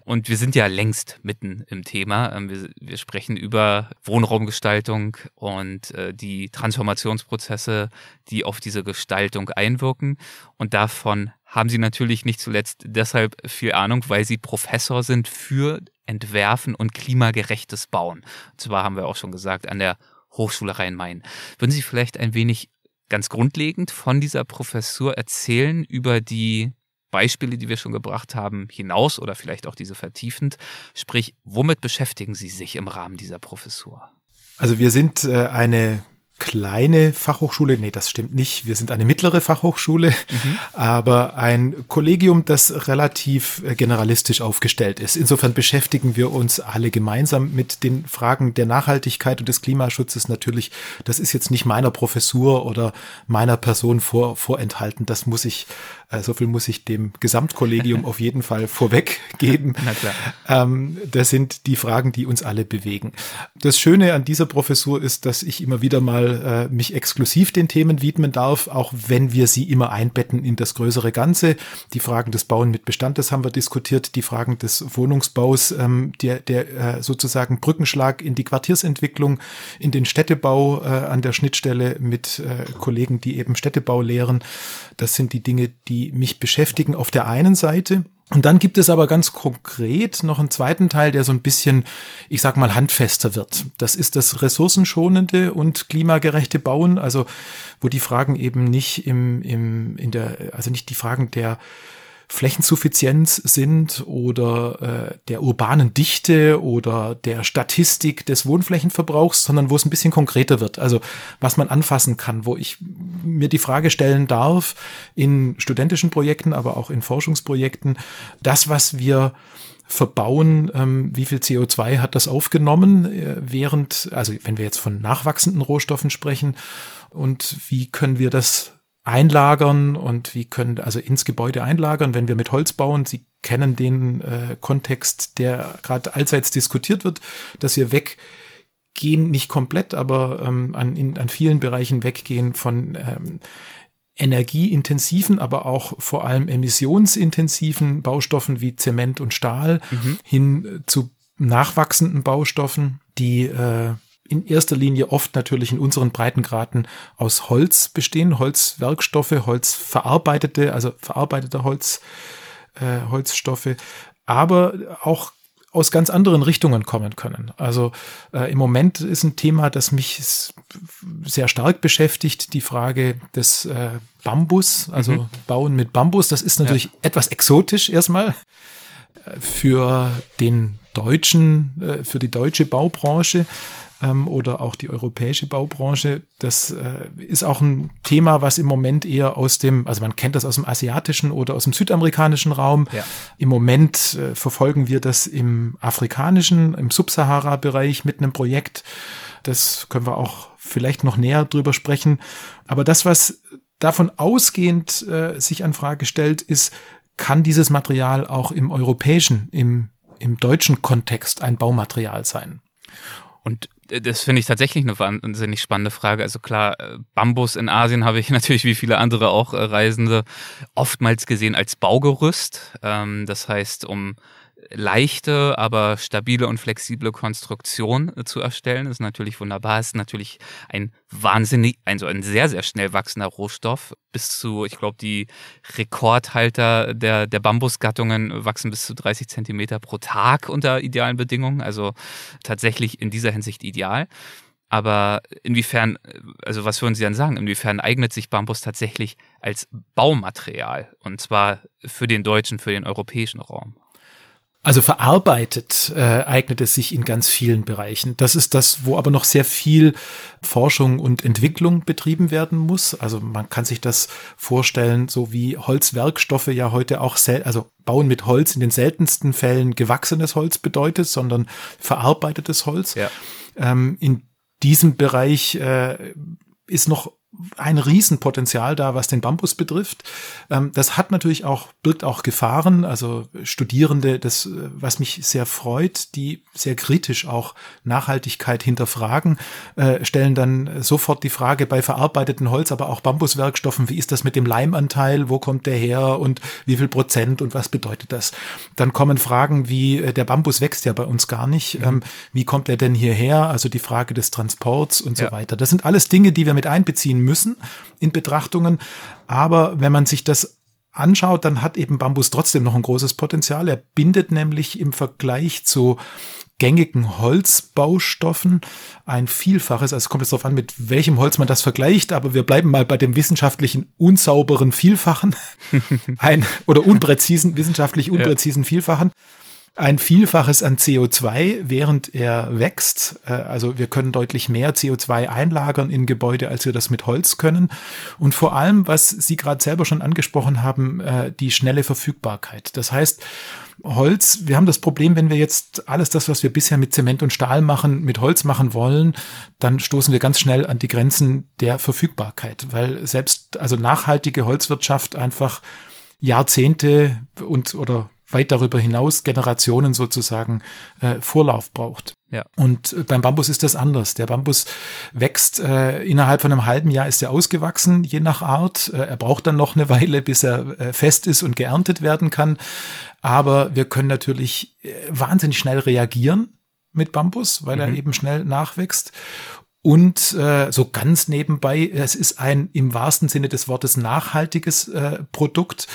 Und wir sind ja längst mitten im Thema. Ähm, wir, wir, sprechen über Wohnraumgestaltung und äh, die Transformationsprozesse, die auf diese Gestaltung einwirken. Und davon haben Sie natürlich nicht zuletzt deshalb viel Ahnung, weil Sie Professor sind für Entwerfen und klimagerechtes Bauen. Und zwar haben wir auch schon gesagt, an der Hochschule Rhein-Main. Würden Sie vielleicht ein wenig ganz grundlegend von dieser Professur erzählen über die Beispiele, die wir schon gebracht haben, hinaus oder vielleicht auch diese vertiefend? Sprich, womit beschäftigen Sie sich im Rahmen dieser Professur? Also wir sind äh, eine kleine Fachhochschule, nee, das stimmt nicht. Wir sind eine mittlere Fachhochschule, mhm. aber ein Kollegium, das relativ äh, generalistisch aufgestellt ist. Insofern beschäftigen wir uns alle gemeinsam mit den Fragen der Nachhaltigkeit und des Klimaschutzes natürlich. Das ist jetzt nicht meiner Professur oder meiner Person vor, vorenthalten. Das muss ich so viel muss ich dem Gesamtkollegium auf jeden Fall vorweggeben. Na klar. Ähm, das sind die Fragen, die uns alle bewegen. Das Schöne an dieser Professur ist, dass ich immer wieder mal äh, mich exklusiv den Themen widmen darf, auch wenn wir sie immer einbetten in das größere Ganze. Die Fragen des Bauen mit Bestand, das haben wir diskutiert, die Fragen des Wohnungsbaus, ähm, der, der äh, sozusagen Brückenschlag in die Quartiersentwicklung, in den Städtebau äh, an der Schnittstelle mit äh, Kollegen, die eben Städtebau lehren. Das sind die Dinge, die mich beschäftigen auf der einen Seite. Und dann gibt es aber ganz konkret noch einen zweiten Teil, der so ein bisschen, ich sag mal, handfester wird. Das ist das ressourcenschonende und klimagerechte Bauen, also wo die Fragen eben nicht im, im, in der, also nicht die Fragen der Flächensuffizienz sind oder äh, der urbanen Dichte oder der Statistik des Wohnflächenverbrauchs, sondern wo es ein bisschen konkreter wird. Also was man anfassen kann, wo ich mir die Frage stellen darf in studentischen Projekten, aber auch in Forschungsprojekten, das, was wir verbauen, ähm, wie viel CO2 hat das aufgenommen, äh, während, also wenn wir jetzt von nachwachsenden Rohstoffen sprechen, und wie können wir das einlagern und wie können, also ins Gebäude einlagern, wenn wir mit Holz bauen. Sie kennen den äh, Kontext, der gerade allseits diskutiert wird, dass wir weggehen, nicht komplett, aber ähm, an, in, an vielen Bereichen weggehen von ähm, energieintensiven, aber auch vor allem emissionsintensiven Baustoffen wie Zement und Stahl mhm. hin zu nachwachsenden Baustoffen, die äh, in erster Linie oft natürlich in unseren Breitengraden aus Holz bestehen, Holzwerkstoffe, Holzverarbeitete, also verarbeitete Holz, äh, Holzstoffe, aber auch aus ganz anderen Richtungen kommen können. Also äh, im Moment ist ein Thema, das mich sehr stark beschäftigt, die Frage des äh, Bambus, also mhm. Bauen mit Bambus. Das ist natürlich ja. etwas exotisch erstmal äh, für den deutschen, äh, für die deutsche Baubranche ähm, oder auch die europäische Baubranche. Das äh, ist auch ein Thema, was im Moment eher aus dem, also man kennt das aus dem asiatischen oder aus dem südamerikanischen Raum. Ja. Im Moment äh, verfolgen wir das im afrikanischen, im Subsahara-Bereich mit einem Projekt. Das können wir auch vielleicht noch näher drüber sprechen. Aber das, was davon ausgehend äh, sich an Frage stellt, ist, kann dieses Material auch im europäischen, im, im deutschen Kontext ein Baumaterial sein? Und das finde ich tatsächlich eine wahnsinnig spannende Frage. Also klar, äh, Bambus in Asien habe ich natürlich wie viele andere auch äh, Reisende oftmals gesehen als Baugerüst. Ähm, das heißt, um leichte, aber stabile und flexible Konstruktion äh, zu erstellen. Ist natürlich wunderbar. Ist natürlich ein wahnsinnig, also ein sehr, sehr schnell wachsender Rohstoff. Bis zu, ich glaube, die Rekordhalter der, der Bambusgattungen wachsen bis zu 30 Zentimeter pro Tag unter idealen Bedingungen. Also tatsächlich in dieser Hinsicht ideal. Aber inwiefern, also was würden Sie dann sagen, inwiefern eignet sich Bambus tatsächlich als Baumaterial? Und zwar für den deutschen, für den europäischen Raum? Also verarbeitet äh, eignet es sich in ganz vielen Bereichen. Das ist das, wo aber noch sehr viel Forschung und Entwicklung betrieben werden muss. Also man kann sich das vorstellen, so wie Holzwerkstoffe ja heute auch, also Bauen mit Holz in den seltensten Fällen gewachsenes Holz bedeutet, sondern verarbeitetes Holz. Ja. Ähm, in diesem Bereich äh, ist noch ein Riesenpotenzial da, was den Bambus betrifft. Ähm, das hat natürlich auch, birgt auch Gefahren. Also Studierende, das, was mich sehr freut, die sehr kritisch auch Nachhaltigkeit hinterfragen, äh, stellen dann sofort die Frage bei verarbeiteten Holz, aber auch Bambuswerkstoffen, wie ist das mit dem Leimanteil? Wo kommt der her? Und wie viel Prozent? Und was bedeutet das? Dann kommen Fragen wie, äh, der Bambus wächst ja bei uns gar nicht. Mhm. Wie kommt er denn hierher? Also die Frage des Transports und ja. so weiter. Das sind alles Dinge, die wir mit einbeziehen müssen in Betrachtungen. Aber wenn man sich das anschaut, dann hat eben Bambus trotzdem noch ein großes Potenzial. Er bindet nämlich im Vergleich zu gängigen Holzbaustoffen ein Vielfaches, also es kommt jetzt darauf an, mit welchem Holz man das vergleicht, aber wir bleiben mal bei dem wissenschaftlichen unsauberen Vielfachen, ein oder unpräzisen, wissenschaftlich unpräzisen ja. Vielfachen ein Vielfaches an CO2, während er wächst. Äh, also wir können deutlich mehr CO2 einlagern in Gebäude, als wir das mit Holz können. Und vor allem, was Sie gerade selber schon angesprochen haben, äh, die schnelle Verfügbarkeit. Das heißt, Holz, wir haben das Problem, wenn wir jetzt alles das, was wir bisher mit Zement und Stahl machen, mit Holz machen wollen, dann stoßen wir ganz schnell an die Grenzen der Verfügbarkeit, weil selbst also nachhaltige Holzwirtschaft einfach Jahrzehnte und oder weit darüber hinaus Generationen sozusagen äh, Vorlauf braucht. Ja. Und äh, beim Bambus ist das anders. Der Bambus wächst äh, innerhalb von einem halben Jahr ist er ausgewachsen, je nach Art. Äh, er braucht dann noch eine Weile, bis er äh, fest ist und geerntet werden kann. Aber wir können natürlich äh, wahnsinnig schnell reagieren mit Bambus, weil mhm. er eben schnell nachwächst. Und äh, so ganz nebenbei, es ist ein im wahrsten Sinne des Wortes nachhaltiges äh, Produkt,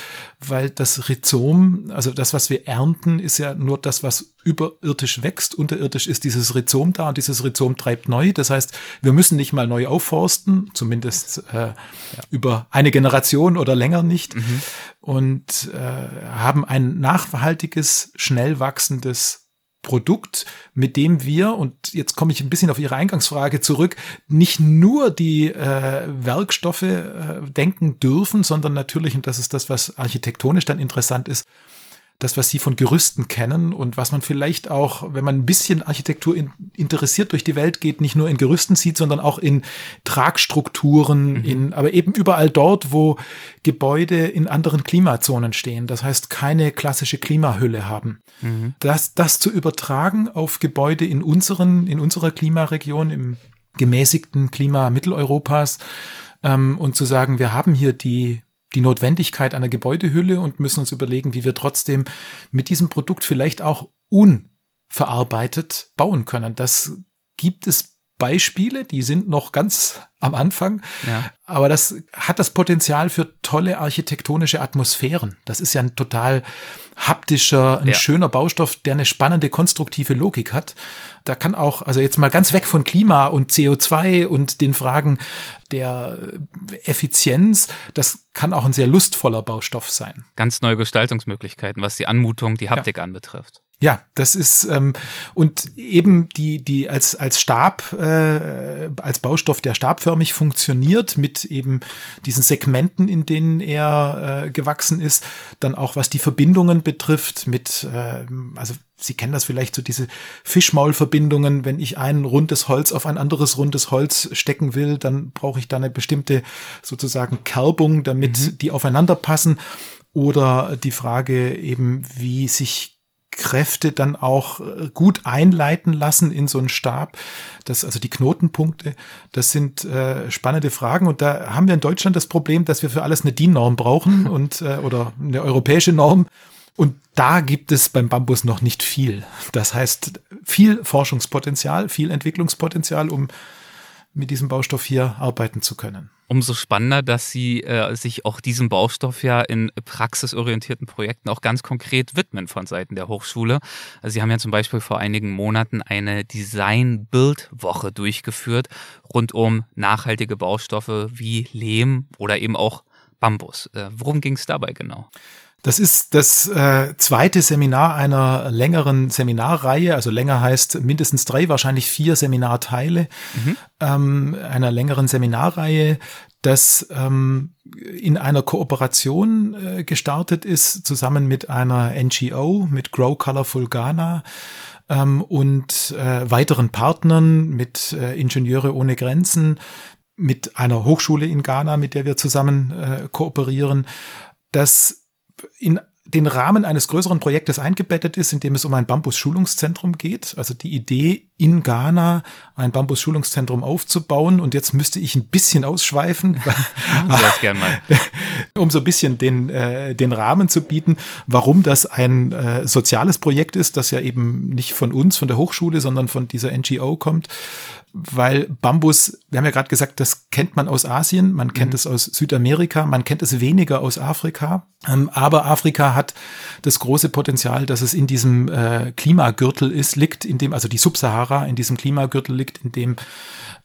weil das Rhizom, also das, was wir ernten, ist ja nur das, was überirdisch wächst. Unterirdisch ist dieses Rhizom da und dieses Rhizom treibt neu. Das heißt, wir müssen nicht mal neu aufforsten, zumindest äh, ja. über eine Generation oder länger nicht. Mhm. Und äh, haben ein nachhaltiges, schnell wachsendes Produkt, mit dem wir, und jetzt komme ich ein bisschen auf Ihre Eingangsfrage zurück, nicht nur die äh, Werkstoffe äh, denken dürfen, sondern natürlich, und das ist das, was architektonisch dann interessant ist, das, was Sie von Gerüsten kennen und was man vielleicht auch, wenn man ein bisschen Architektur in, interessiert durch die Welt geht, nicht nur in Gerüsten sieht, sondern auch in Tragstrukturen, mhm. in, aber eben überall dort, wo Gebäude in anderen Klimazonen stehen. Das heißt, keine klassische Klimahülle haben. Mhm. Das, das zu übertragen auf Gebäude in unseren, in unserer Klimaregion, im gemäßigten Klima Mitteleuropas, ähm, und zu sagen, wir haben hier die die Notwendigkeit einer Gebäudehülle und müssen uns überlegen, wie wir trotzdem mit diesem Produkt vielleicht auch unverarbeitet bauen können. Das gibt es Beispiele, die sind noch ganz am Anfang, ja. aber das hat das Potenzial für tolle architektonische Atmosphären. Das ist ja ein total haptischer, ein ja. schöner Baustoff, der eine spannende konstruktive Logik hat. Da kann auch, also jetzt mal ganz weg von Klima und CO2 und den Fragen der Effizienz, das kann auch ein sehr lustvoller Baustoff sein. Ganz neue Gestaltungsmöglichkeiten, was die Anmutung, die Haptik ja. anbetrifft. Ja, das ist ähm, und eben die die als als Stab äh, als Baustoff, der stabförmig funktioniert mit eben diesen Segmenten, in denen er äh, gewachsen ist, dann auch was die Verbindungen betrifft mit äh, also Sie kennen das vielleicht so diese Fischmaulverbindungen. Wenn ich ein rundes Holz auf ein anderes rundes Holz stecken will, dann brauche ich da eine bestimmte sozusagen Kerbung, damit mhm. die aufeinander passen. Oder die Frage eben, wie sich Kräfte dann auch äh, gut einleiten lassen in so einen Stab. Das, also die Knotenpunkte, das sind äh, spannende Fragen. Und da haben wir in Deutschland das Problem, dass wir für alles eine DIN-Norm brauchen und äh, oder eine europäische Norm. Und da gibt es beim Bambus noch nicht viel. Das heißt, viel Forschungspotenzial, viel Entwicklungspotenzial, um mit diesem Baustoff hier arbeiten zu können. Umso spannender, dass Sie äh, sich auch diesem Baustoff ja in praxisorientierten Projekten auch ganz konkret widmen von Seiten der Hochschule. Also Sie haben ja zum Beispiel vor einigen Monaten eine Design-Build-Woche durchgeführt rund um nachhaltige Baustoffe wie Lehm oder eben auch Bambus. Äh, worum ging es dabei genau? Das ist das äh, zweite Seminar einer längeren Seminarreihe, also länger heißt mindestens drei, wahrscheinlich vier Seminarteile mhm. ähm, einer längeren Seminarreihe, das ähm, in einer Kooperation äh, gestartet ist, zusammen mit einer NGO, mit Grow Colorful Ghana ähm, und äh, weiteren Partnern, mit äh, Ingenieure ohne Grenzen, mit einer Hochschule in Ghana, mit der wir zusammen äh, kooperieren. Das in den Rahmen eines größeren Projektes eingebettet ist, in dem es um ein Bambus-Schulungszentrum geht. Also die Idee, in Ghana ein Bambus-Schulungszentrum aufzubauen. Und jetzt müsste ich ein bisschen ausschweifen, um so ein bisschen den, äh, den Rahmen zu bieten, warum das ein äh, soziales Projekt ist, das ja eben nicht von uns, von der Hochschule, sondern von dieser NGO kommt weil Bambus, wir haben ja gerade gesagt, das kennt man aus Asien, man kennt mhm. es aus Südamerika, man kennt es weniger aus Afrika. Ähm, aber Afrika hat das große Potenzial, dass es in diesem äh, Klimagürtel ist, liegt, in dem, also die Subsahara in diesem Klimagürtel liegt, in dem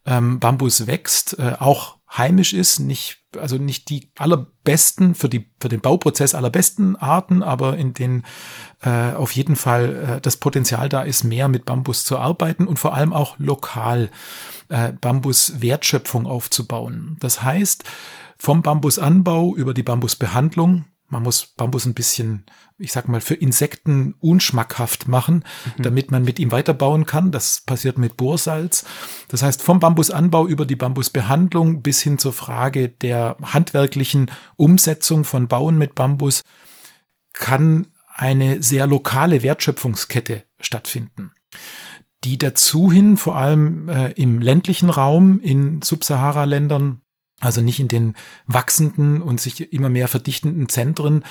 ähm, Bambus wächst, äh, auch heimisch ist, nicht, also nicht die allerbesten, für die, für den Bauprozess allerbesten Arten, aber in denen äh, auf jeden Fall äh, das Potenzial da ist, mehr mit Bambus zu arbeiten und vor allem auch lokal äh, Bambus-Wertschöpfung aufzubauen. Das heißt, vom Bambusanbau über die Bambusbehandlung man muss Bambus ein bisschen, ich sag mal, für Insekten unschmackhaft machen, mhm. damit man mit ihm weiterbauen kann. Das passiert mit Bohrsalz. Das heißt, vom Bambusanbau über die Bambusbehandlung bis hin zur Frage der handwerklichen Umsetzung von Bauen mit Bambus kann eine sehr lokale Wertschöpfungskette stattfinden die dazu hin, vor allem äh, im ländlichen Raum in Subsahara-Ländern, also nicht in den wachsenden und sich immer mehr verdichtenden Zentren,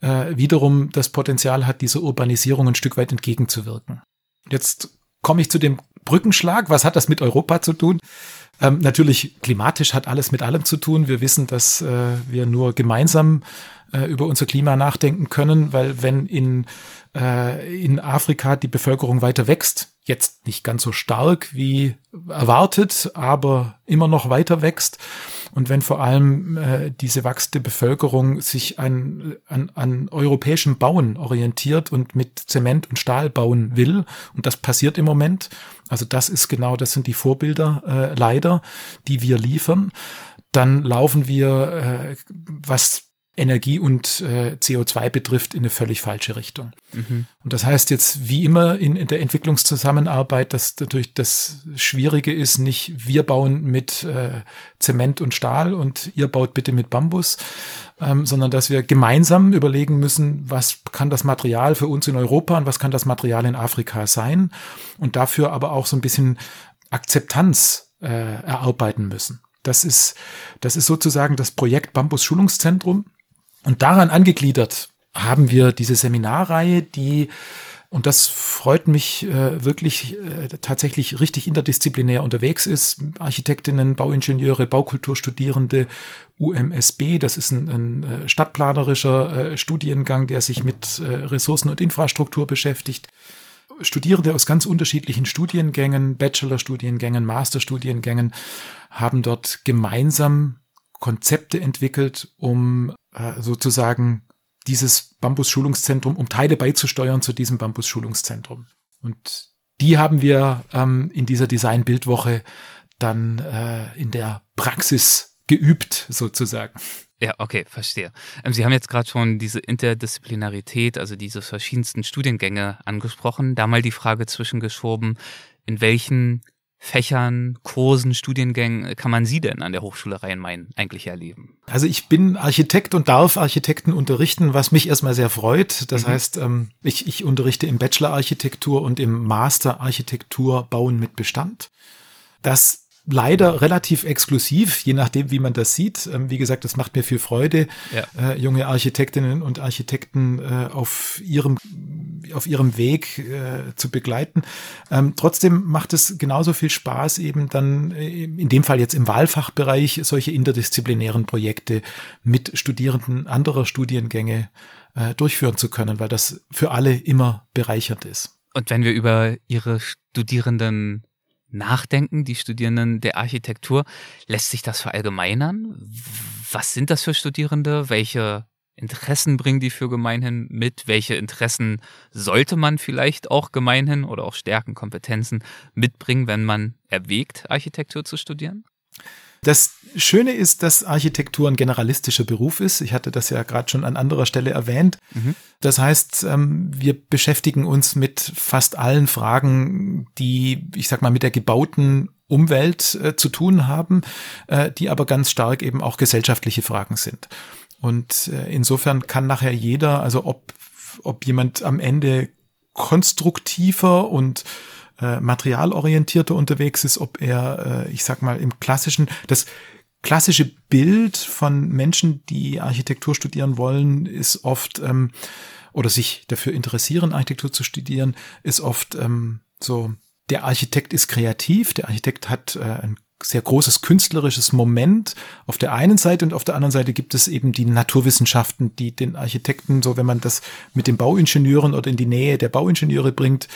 äh, wiederum das Potenzial hat, dieser Urbanisierung ein Stück weit entgegenzuwirken. Jetzt komme ich zu dem Brückenschlag. Was hat das mit Europa zu tun? Ähm, natürlich klimatisch hat alles mit allem zu tun. Wir wissen, dass äh, wir nur gemeinsam äh, über unser Klima nachdenken können, weil wenn in, äh, in Afrika die Bevölkerung weiter wächst, jetzt nicht ganz so stark wie erwartet, aber immer noch weiter wächst, und wenn vor allem äh, diese wachsende Bevölkerung sich an, an, an europäischem Bauen orientiert und mit Zement und Stahl bauen will, und das passiert im Moment, also das ist genau, das sind die Vorbilder äh, leider, die wir liefern, dann laufen wir, äh, was Energie und äh, CO2 betrifft, in eine völlig falsche Richtung. Mhm. Und das heißt jetzt, wie immer in, in der Entwicklungszusammenarbeit, dass natürlich das Schwierige ist, nicht wir bauen mit äh, Zement und Stahl und ihr baut bitte mit Bambus, ähm, sondern dass wir gemeinsam überlegen müssen, was kann das Material für uns in Europa und was kann das Material in Afrika sein und dafür aber auch so ein bisschen Akzeptanz äh, erarbeiten müssen. Das ist, das ist sozusagen das Projekt Bambus Schulungszentrum. Und daran angegliedert haben wir diese Seminarreihe, die und das freut mich äh, wirklich äh, tatsächlich richtig interdisziplinär unterwegs ist. Architektinnen, Bauingenieure, Baukulturstudierende, UMSB, das ist ein, ein äh, stadtplanerischer äh, Studiengang, der sich mit äh, Ressourcen und Infrastruktur beschäftigt. Studierende aus ganz unterschiedlichen Studiengängen, Bachelorstudiengängen, Masterstudiengängen haben dort gemeinsam Konzepte entwickelt, um äh, sozusagen dieses Bambus-Schulungszentrum, um Teile beizusteuern zu diesem Bambus-Schulungszentrum. Und die haben wir ähm, in dieser Design-Bildwoche dann äh, in der Praxis geübt, sozusagen. Ja, okay, verstehe. Ähm, Sie haben jetzt gerade schon diese Interdisziplinarität, also diese verschiedensten Studiengänge angesprochen. Da mal die Frage zwischengeschoben, in welchen Fächern, Kursen, Studiengängen kann man Sie denn an der Hochschule Rhein-Main eigentlich erleben? Also ich bin Architekt und darf Architekten unterrichten, was mich erstmal sehr freut. Das mhm. heißt, ähm, ich, ich unterrichte im Bachelor Architektur und im Master Architektur Bauen mit Bestand. Das leider relativ exklusiv, je nachdem, wie man das sieht. Ähm, wie gesagt, das macht mir viel Freude, ja. äh, junge Architektinnen und Architekten äh, auf ihrem auf ihrem Weg äh, zu begleiten. Ähm, trotzdem macht es genauso viel Spaß, eben dann äh, in dem Fall jetzt im Wahlfachbereich solche interdisziplinären Projekte mit Studierenden anderer Studiengänge äh, durchführen zu können, weil das für alle immer bereichernd ist. Und wenn wir über Ihre Studierenden nachdenken, die Studierenden der Architektur, lässt sich das verallgemeinern? Was sind das für Studierende? Welche Interessen bringen die für gemeinhin mit? Welche Interessen sollte man vielleicht auch gemeinhin oder auch Stärken, Kompetenzen mitbringen, wenn man erwägt, Architektur zu studieren? Das Schöne ist, dass Architektur ein generalistischer Beruf ist. Ich hatte das ja gerade schon an anderer Stelle erwähnt. Mhm. Das heißt, ähm, wir beschäftigen uns mit fast allen Fragen, die, ich sag mal, mit der gebauten Umwelt äh, zu tun haben, äh, die aber ganz stark eben auch gesellschaftliche Fragen sind. Und äh, insofern kann nachher jeder, also ob, ob jemand am Ende konstruktiver und äh, materialorientierter unterwegs ist, ob er, äh, ich sag mal, im klassischen, das klassische Bild von Menschen, die Architektur studieren wollen, ist oft, ähm, oder sich dafür interessieren, Architektur zu studieren, ist oft ähm, so, der Architekt ist kreativ, der Architekt hat äh, ein sehr großes künstlerisches Moment auf der einen Seite und auf der anderen Seite gibt es eben die Naturwissenschaften, die den Architekten, so wenn man das mit den Bauingenieuren oder in die Nähe der Bauingenieure bringt,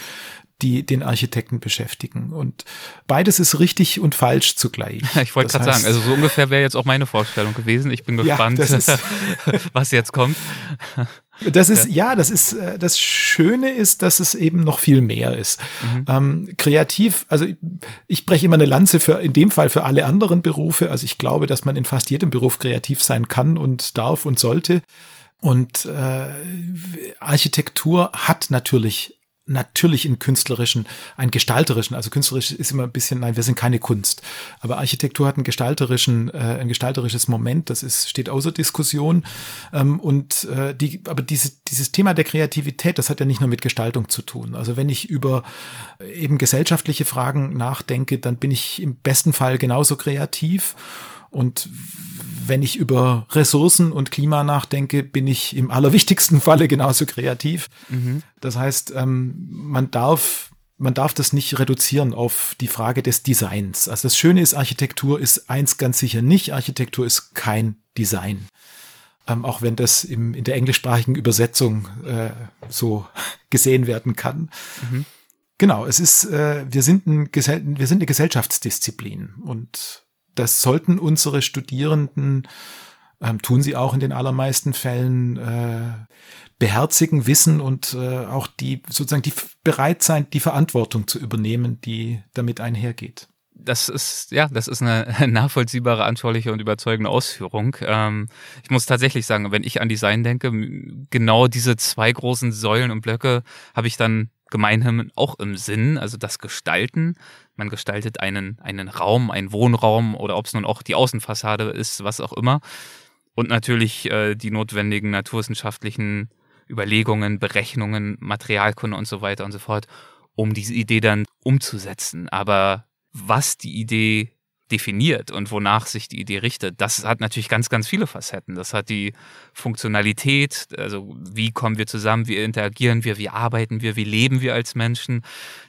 die den Architekten beschäftigen. Und beides ist richtig und falsch zugleich. Ich wollte gerade sagen, also so ungefähr wäre jetzt auch meine Vorstellung gewesen. Ich bin gespannt, ja, was jetzt kommt. Das ist, ja. ja, das ist, äh, das Schöne ist, dass es eben noch viel mehr ist. Mhm. Ähm, kreativ, also ich, ich breche immer eine Lanze für, in dem Fall für alle anderen Berufe. Also ich glaube, dass man in fast jedem Beruf kreativ sein kann und darf und sollte. Und äh, Architektur hat natürlich natürlich in künstlerischen, ein gestalterischen, also künstlerisch ist immer ein bisschen, nein, wir sind keine Kunst. Aber Architektur hat einen gestalterischen, äh, ein gestalterisches Moment, das ist, steht außer Diskussion. Ähm, und äh, die, aber diese, dieses Thema der Kreativität, das hat ja nicht nur mit Gestaltung zu tun. Also wenn ich über äh, eben gesellschaftliche Fragen nachdenke, dann bin ich im besten Fall genauso kreativ. Und wenn ich über Ressourcen und Klima nachdenke, bin ich im allerwichtigsten Falle genauso kreativ. Mhm. Das heißt, ähm, man darf man darf das nicht reduzieren auf die Frage des Designs. Also das Schöne ist, Architektur ist eins ganz sicher nicht. Architektur ist kein Design. Ähm, auch wenn das im, in der englischsprachigen Übersetzung äh, so gesehen werden kann. Mhm. Genau, es ist, äh, wir sind ein Gesell wir sind eine Gesellschaftsdisziplin und das sollten unsere Studierenden, ähm, tun sie auch in den allermeisten Fällen, äh, beherzigen, wissen und äh, auch die sozusagen die bereit sein, die Verantwortung zu übernehmen, die damit einhergeht. Das ist, ja, das ist eine nachvollziehbare, anschauliche und überzeugende Ausführung. Ähm, ich muss tatsächlich sagen, wenn ich an Design denke, genau diese zwei großen Säulen und Blöcke habe ich dann gemeinhin auch im Sinn, also das Gestalten. Man gestaltet einen, einen Raum, einen Wohnraum oder ob es nun auch die Außenfassade ist, was auch immer. Und natürlich äh, die notwendigen naturwissenschaftlichen Überlegungen, Berechnungen, Materialkunde und so weiter und so fort, um diese Idee dann umzusetzen. Aber was die Idee definiert und wonach sich die Idee richtet, das hat natürlich ganz, ganz viele Facetten. Das hat die Funktionalität, also wie kommen wir zusammen, wie interagieren wir, wie arbeiten wir, wie leben wir als Menschen.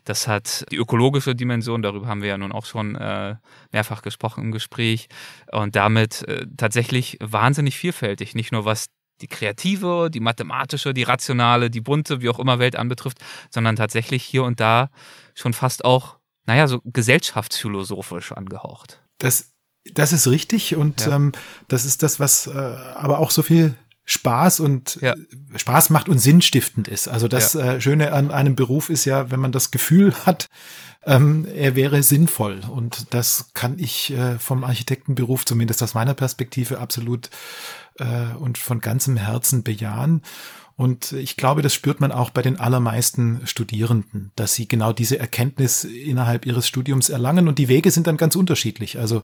Das hat die ökologische Dimension, darüber haben wir ja nun auch schon äh, mehrfach gesprochen im Gespräch. Und damit äh, tatsächlich wahnsinnig vielfältig, nicht nur was die kreative, die mathematische, die rationale, die bunte, wie auch immer Welt anbetrifft, sondern tatsächlich hier und da schon fast auch, naja, so gesellschaftsphilosophisch angehaucht. Das, das ist richtig und ja. ähm, das ist das, was äh, aber auch so viel Spaß und ja. Spaß macht und sinnstiftend ist. Also das ja. äh, Schöne an einem Beruf ist ja, wenn man das Gefühl hat, ähm, er wäre sinnvoll. Und das kann ich äh, vom Architektenberuf, zumindest aus meiner Perspektive, absolut äh, und von ganzem Herzen bejahen. Und ich glaube, das spürt man auch bei den allermeisten Studierenden, dass sie genau diese Erkenntnis innerhalb ihres Studiums erlangen. Und die Wege sind dann ganz unterschiedlich. Also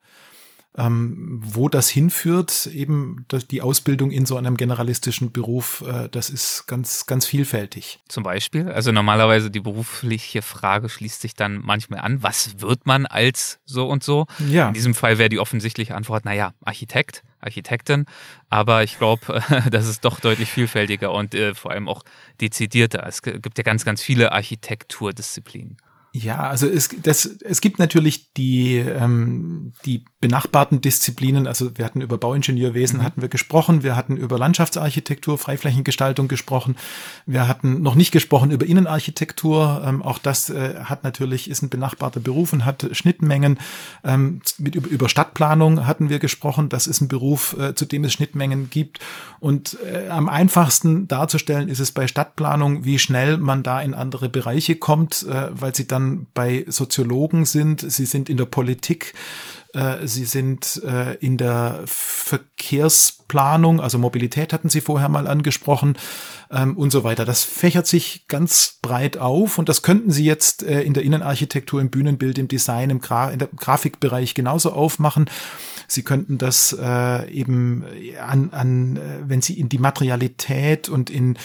ähm, wo das hinführt, eben die Ausbildung in so einem generalistischen Beruf, äh, das ist ganz, ganz vielfältig. Zum Beispiel, also normalerweise die berufliche Frage schließt sich dann manchmal an, was wird man als so und so? Ja. In diesem Fall wäre die offensichtliche Antwort, naja, Architekt, Architektin, aber ich glaube, das ist doch deutlich vielfältiger und äh, vor allem auch dezidierter. Es gibt ja ganz, ganz viele Architekturdisziplinen. Ja, also es, das, es gibt natürlich die, ähm, die benachbarten Disziplinen. Also wir hatten über Bauingenieurwesen mhm. hatten wir gesprochen, wir hatten über Landschaftsarchitektur, Freiflächengestaltung gesprochen, wir hatten noch nicht gesprochen über Innenarchitektur. Ähm, auch das äh, hat natürlich ist ein benachbarter Beruf und hat Schnittmengen. Ähm, mit über, über Stadtplanung hatten wir gesprochen. Das ist ein Beruf, äh, zu dem es Schnittmengen gibt. Und äh, am einfachsten darzustellen ist es bei Stadtplanung, wie schnell man da in andere Bereiche kommt, äh, weil sie dann bei Soziologen sind, sie sind in der Politik, äh, sie sind äh, in der Verkehrsplanung, also Mobilität hatten Sie vorher mal angesprochen ähm, und so weiter. Das fächert sich ganz breit auf und das könnten Sie jetzt äh, in der Innenarchitektur, im Bühnenbild, im Design, im Gra in der Grafikbereich genauso aufmachen. Sie könnten das äh, eben an, an äh, wenn Sie in die Materialität und in,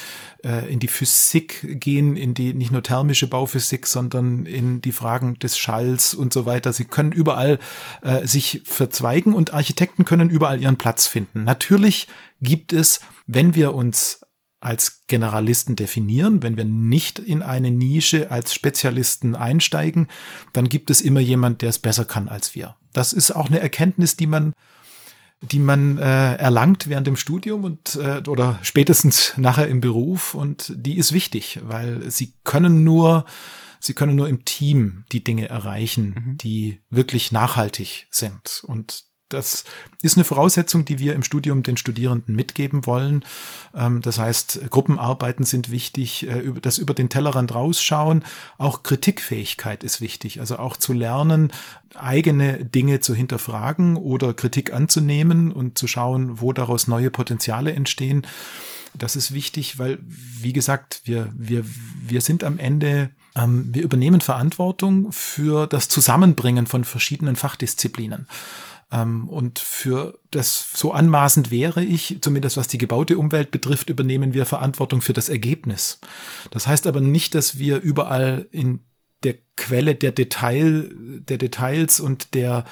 äh, in die Physik gehen, in die nicht nur thermische Bauphysik, sondern in die Fragen des Schalls und so weiter. Sie können überall äh, sich verzweigen und Architekten können überall ihren Platz finden. Natürlich gibt es, wenn wir uns als Generalisten definieren. Wenn wir nicht in eine Nische als Spezialisten einsteigen, dann gibt es immer jemand, der es besser kann als wir. Das ist auch eine Erkenntnis, die man die man äh, erlangt während dem Studium und äh, oder spätestens nachher im Beruf und die ist wichtig, weil sie können nur sie können nur im Team die Dinge erreichen, mhm. die wirklich nachhaltig sind und das ist eine Voraussetzung, die wir im Studium den Studierenden mitgeben wollen. Ähm, das heißt, Gruppenarbeiten sind wichtig, äh, das über den Tellerrand rausschauen. Auch Kritikfähigkeit ist wichtig. Also auch zu lernen, eigene Dinge zu hinterfragen oder Kritik anzunehmen und zu schauen, wo daraus neue Potenziale entstehen. Das ist wichtig, weil, wie gesagt, wir, wir, wir sind am Ende ähm, wir übernehmen Verantwortung für das Zusammenbringen von verschiedenen Fachdisziplinen. Ähm, und für das so anmaßend wäre ich, zumindest was die gebaute Umwelt betrifft, übernehmen wir Verantwortung für das Ergebnis. Das heißt aber nicht, dass wir überall in der Quelle der Detail, der Details und der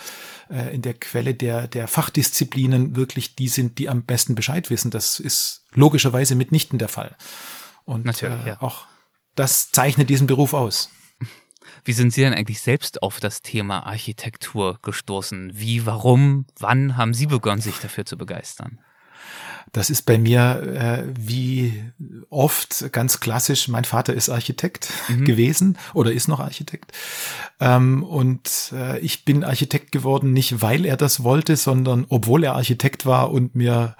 äh, in der Quelle der der Fachdisziplinen wirklich die sind, die am besten Bescheid wissen. Das ist logischerweise mitnichten der Fall. Und Natürlich, äh, ja. auch das zeichnet diesen Beruf aus. Wie sind Sie denn eigentlich selbst auf das Thema Architektur gestoßen? Wie, warum, wann haben Sie begonnen, sich dafür zu begeistern? Das ist bei mir äh, wie oft ganz klassisch. Mein Vater ist Architekt mhm. gewesen oder ist noch Architekt. Ähm, und äh, ich bin Architekt geworden, nicht weil er das wollte, sondern obwohl er Architekt war und mir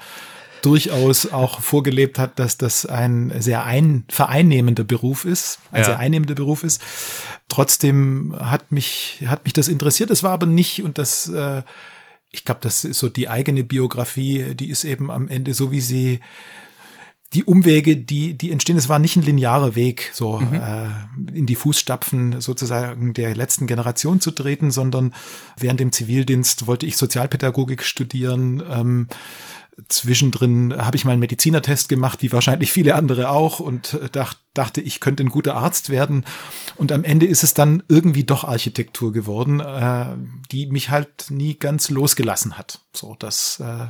durchaus auch vorgelebt hat, dass das ein sehr ein, vereinnehmender Beruf ist, ein ja. sehr einnehmender Beruf ist. Trotzdem hat mich, hat mich das interessiert. Es war aber nicht, und das äh, ich glaube, das ist so die eigene Biografie, die ist eben am Ende so, wie sie die Umwege, die, die entstehen, es war nicht ein linearer Weg, so mhm. äh, in die Fußstapfen sozusagen der letzten Generation zu treten, sondern während dem Zivildienst wollte ich Sozialpädagogik studieren. Ähm, Zwischendrin habe ich mal einen Medizinertest gemacht, wie wahrscheinlich viele andere auch, und dacht, dachte, ich könnte ein guter Arzt werden. Und am Ende ist es dann irgendwie doch Architektur geworden, äh, die mich halt nie ganz losgelassen hat. So, das, äh,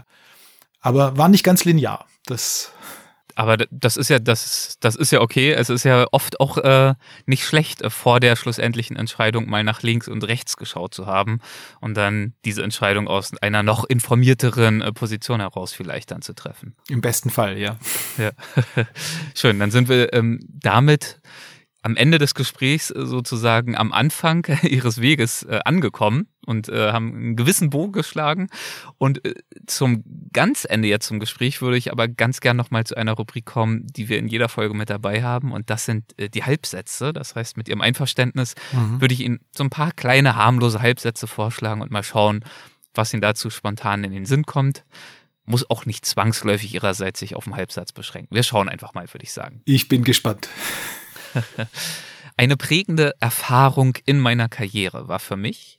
aber war nicht ganz linear. Das aber das ist ja das, das ist ja okay. Es ist ja oft auch äh, nicht schlecht, äh, vor der schlussendlichen Entscheidung mal nach links und rechts geschaut zu haben und dann diese Entscheidung aus einer noch informierteren äh, Position heraus vielleicht dann zu treffen. Im besten Fall, ja. Ja, schön. Dann sind wir ähm, damit am Ende des Gesprächs äh, sozusagen am Anfang ihres Weges äh, angekommen und äh, haben einen gewissen Bogen geschlagen. Und zum ganz Ende jetzt zum Gespräch würde ich aber ganz gern nochmal zu einer Rubrik kommen, die wir in jeder Folge mit dabei haben. Und das sind die Halbsätze. Das heißt, mit Ihrem Einverständnis mhm. würde ich Ihnen so ein paar kleine harmlose Halbsätze vorschlagen und mal schauen, was Ihnen dazu spontan in den Sinn kommt muss auch nicht zwangsläufig ihrerseits sich auf den Halbsatz beschränken. Wir schauen einfach mal, würde ich sagen. Ich bin gespannt. Eine prägende Erfahrung in meiner Karriere war für mich.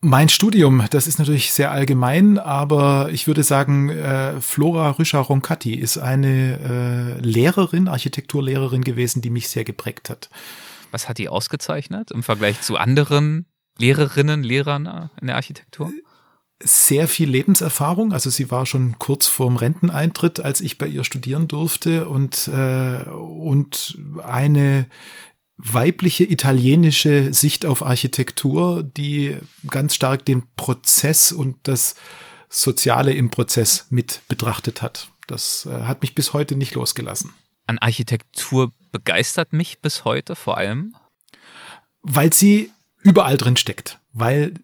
Mein Studium, das ist natürlich sehr allgemein, aber ich würde sagen, äh, Flora Rüscher-Roncati ist eine äh, Lehrerin, Architekturlehrerin gewesen, die mich sehr geprägt hat. Was hat die ausgezeichnet im Vergleich zu anderen Lehrerinnen, Lehrern in der Architektur? Sehr viel Lebenserfahrung. Also sie war schon kurz vorm Renteneintritt, als ich bei ihr studieren durfte und, äh, und eine weibliche italienische Sicht auf Architektur, die ganz stark den Prozess und das Soziale im Prozess mit betrachtet hat. Das äh, hat mich bis heute nicht losgelassen. An Architektur begeistert mich bis heute vor allem? Weil sie überall drin steckt, weil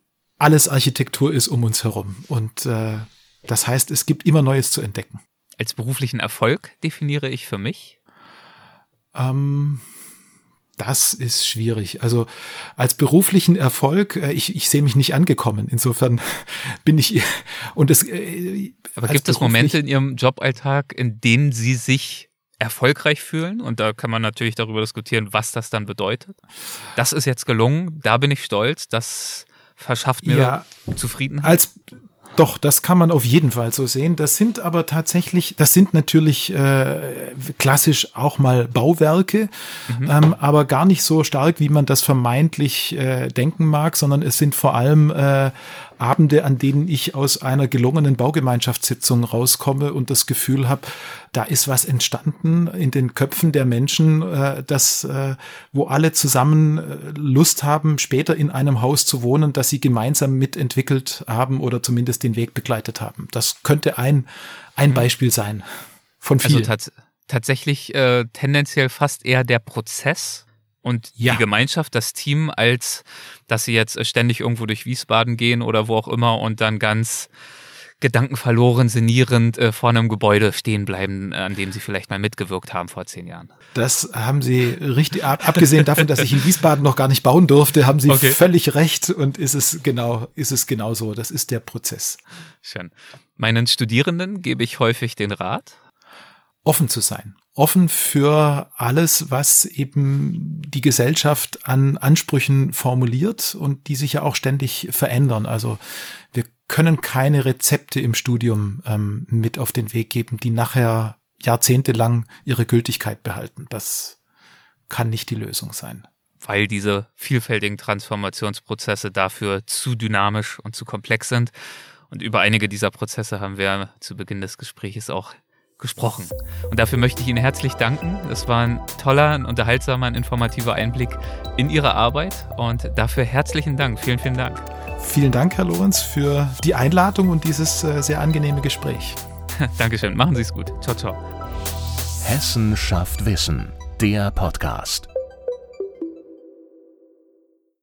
alles Architektur ist um uns herum. Und äh, das heißt, es gibt immer Neues zu entdecken. Als beruflichen Erfolg definiere ich für mich? Ähm, das ist schwierig. Also als beruflichen Erfolg, äh, ich, ich sehe mich nicht angekommen. Insofern bin ich und es. Äh, Aber gibt es Momente in Ihrem Joballtag, in denen Sie sich erfolgreich fühlen? Und da kann man natürlich darüber diskutieren, was das dann bedeutet. Das ist jetzt gelungen. Da bin ich stolz. Das verschafft mir ja, Zufriedenheit. Als doch, das kann man auf jeden Fall so sehen. Das sind aber tatsächlich, das sind natürlich äh, klassisch auch mal Bauwerke, mhm. ähm, aber gar nicht so stark, wie man das vermeintlich äh, denken mag, sondern es sind vor allem äh, Abende, an denen ich aus einer gelungenen Baugemeinschaftssitzung rauskomme und das Gefühl habe, da ist was entstanden in den Köpfen der Menschen, äh, das, äh, wo alle zusammen äh, Lust haben, später in einem Haus zu wohnen, das sie gemeinsam mitentwickelt haben oder zumindest den Weg begleitet haben. Das könnte ein, ein mhm. Beispiel sein von vielen. Also tats tatsächlich äh, tendenziell fast eher der Prozess und ja. die Gemeinschaft, das Team, als dass sie jetzt ständig irgendwo durch Wiesbaden gehen oder wo auch immer und dann ganz gedankenverloren, sinnierend äh, vor einem Gebäude stehen bleiben, an dem sie vielleicht mal mitgewirkt haben vor zehn Jahren. Das haben Sie richtig, abgesehen davon, dass ich in Wiesbaden noch gar nicht bauen durfte, haben Sie okay. völlig recht und ist es genau, ist es genau so. Das ist der Prozess. Schön. Meinen Studierenden gebe ich häufig den Rat, offen zu sein offen für alles, was eben die Gesellschaft an Ansprüchen formuliert und die sich ja auch ständig verändern. Also wir können keine Rezepte im Studium ähm, mit auf den Weg geben, die nachher jahrzehntelang ihre Gültigkeit behalten. Das kann nicht die Lösung sein. Weil diese vielfältigen Transformationsprozesse dafür zu dynamisch und zu komplex sind. Und über einige dieser Prozesse haben wir zu Beginn des Gesprächs auch gesprochen. Und dafür möchte ich Ihnen herzlich danken. Es war ein toller, ein unterhaltsamer, ein informativer Einblick in Ihre Arbeit und dafür herzlichen Dank. Vielen, vielen Dank. Vielen Dank, Herr Lorenz, für die Einladung und dieses äh, sehr angenehme Gespräch. Dankeschön. Machen Sie es gut. Ciao, ciao. Hessen schafft Wissen, der Podcast.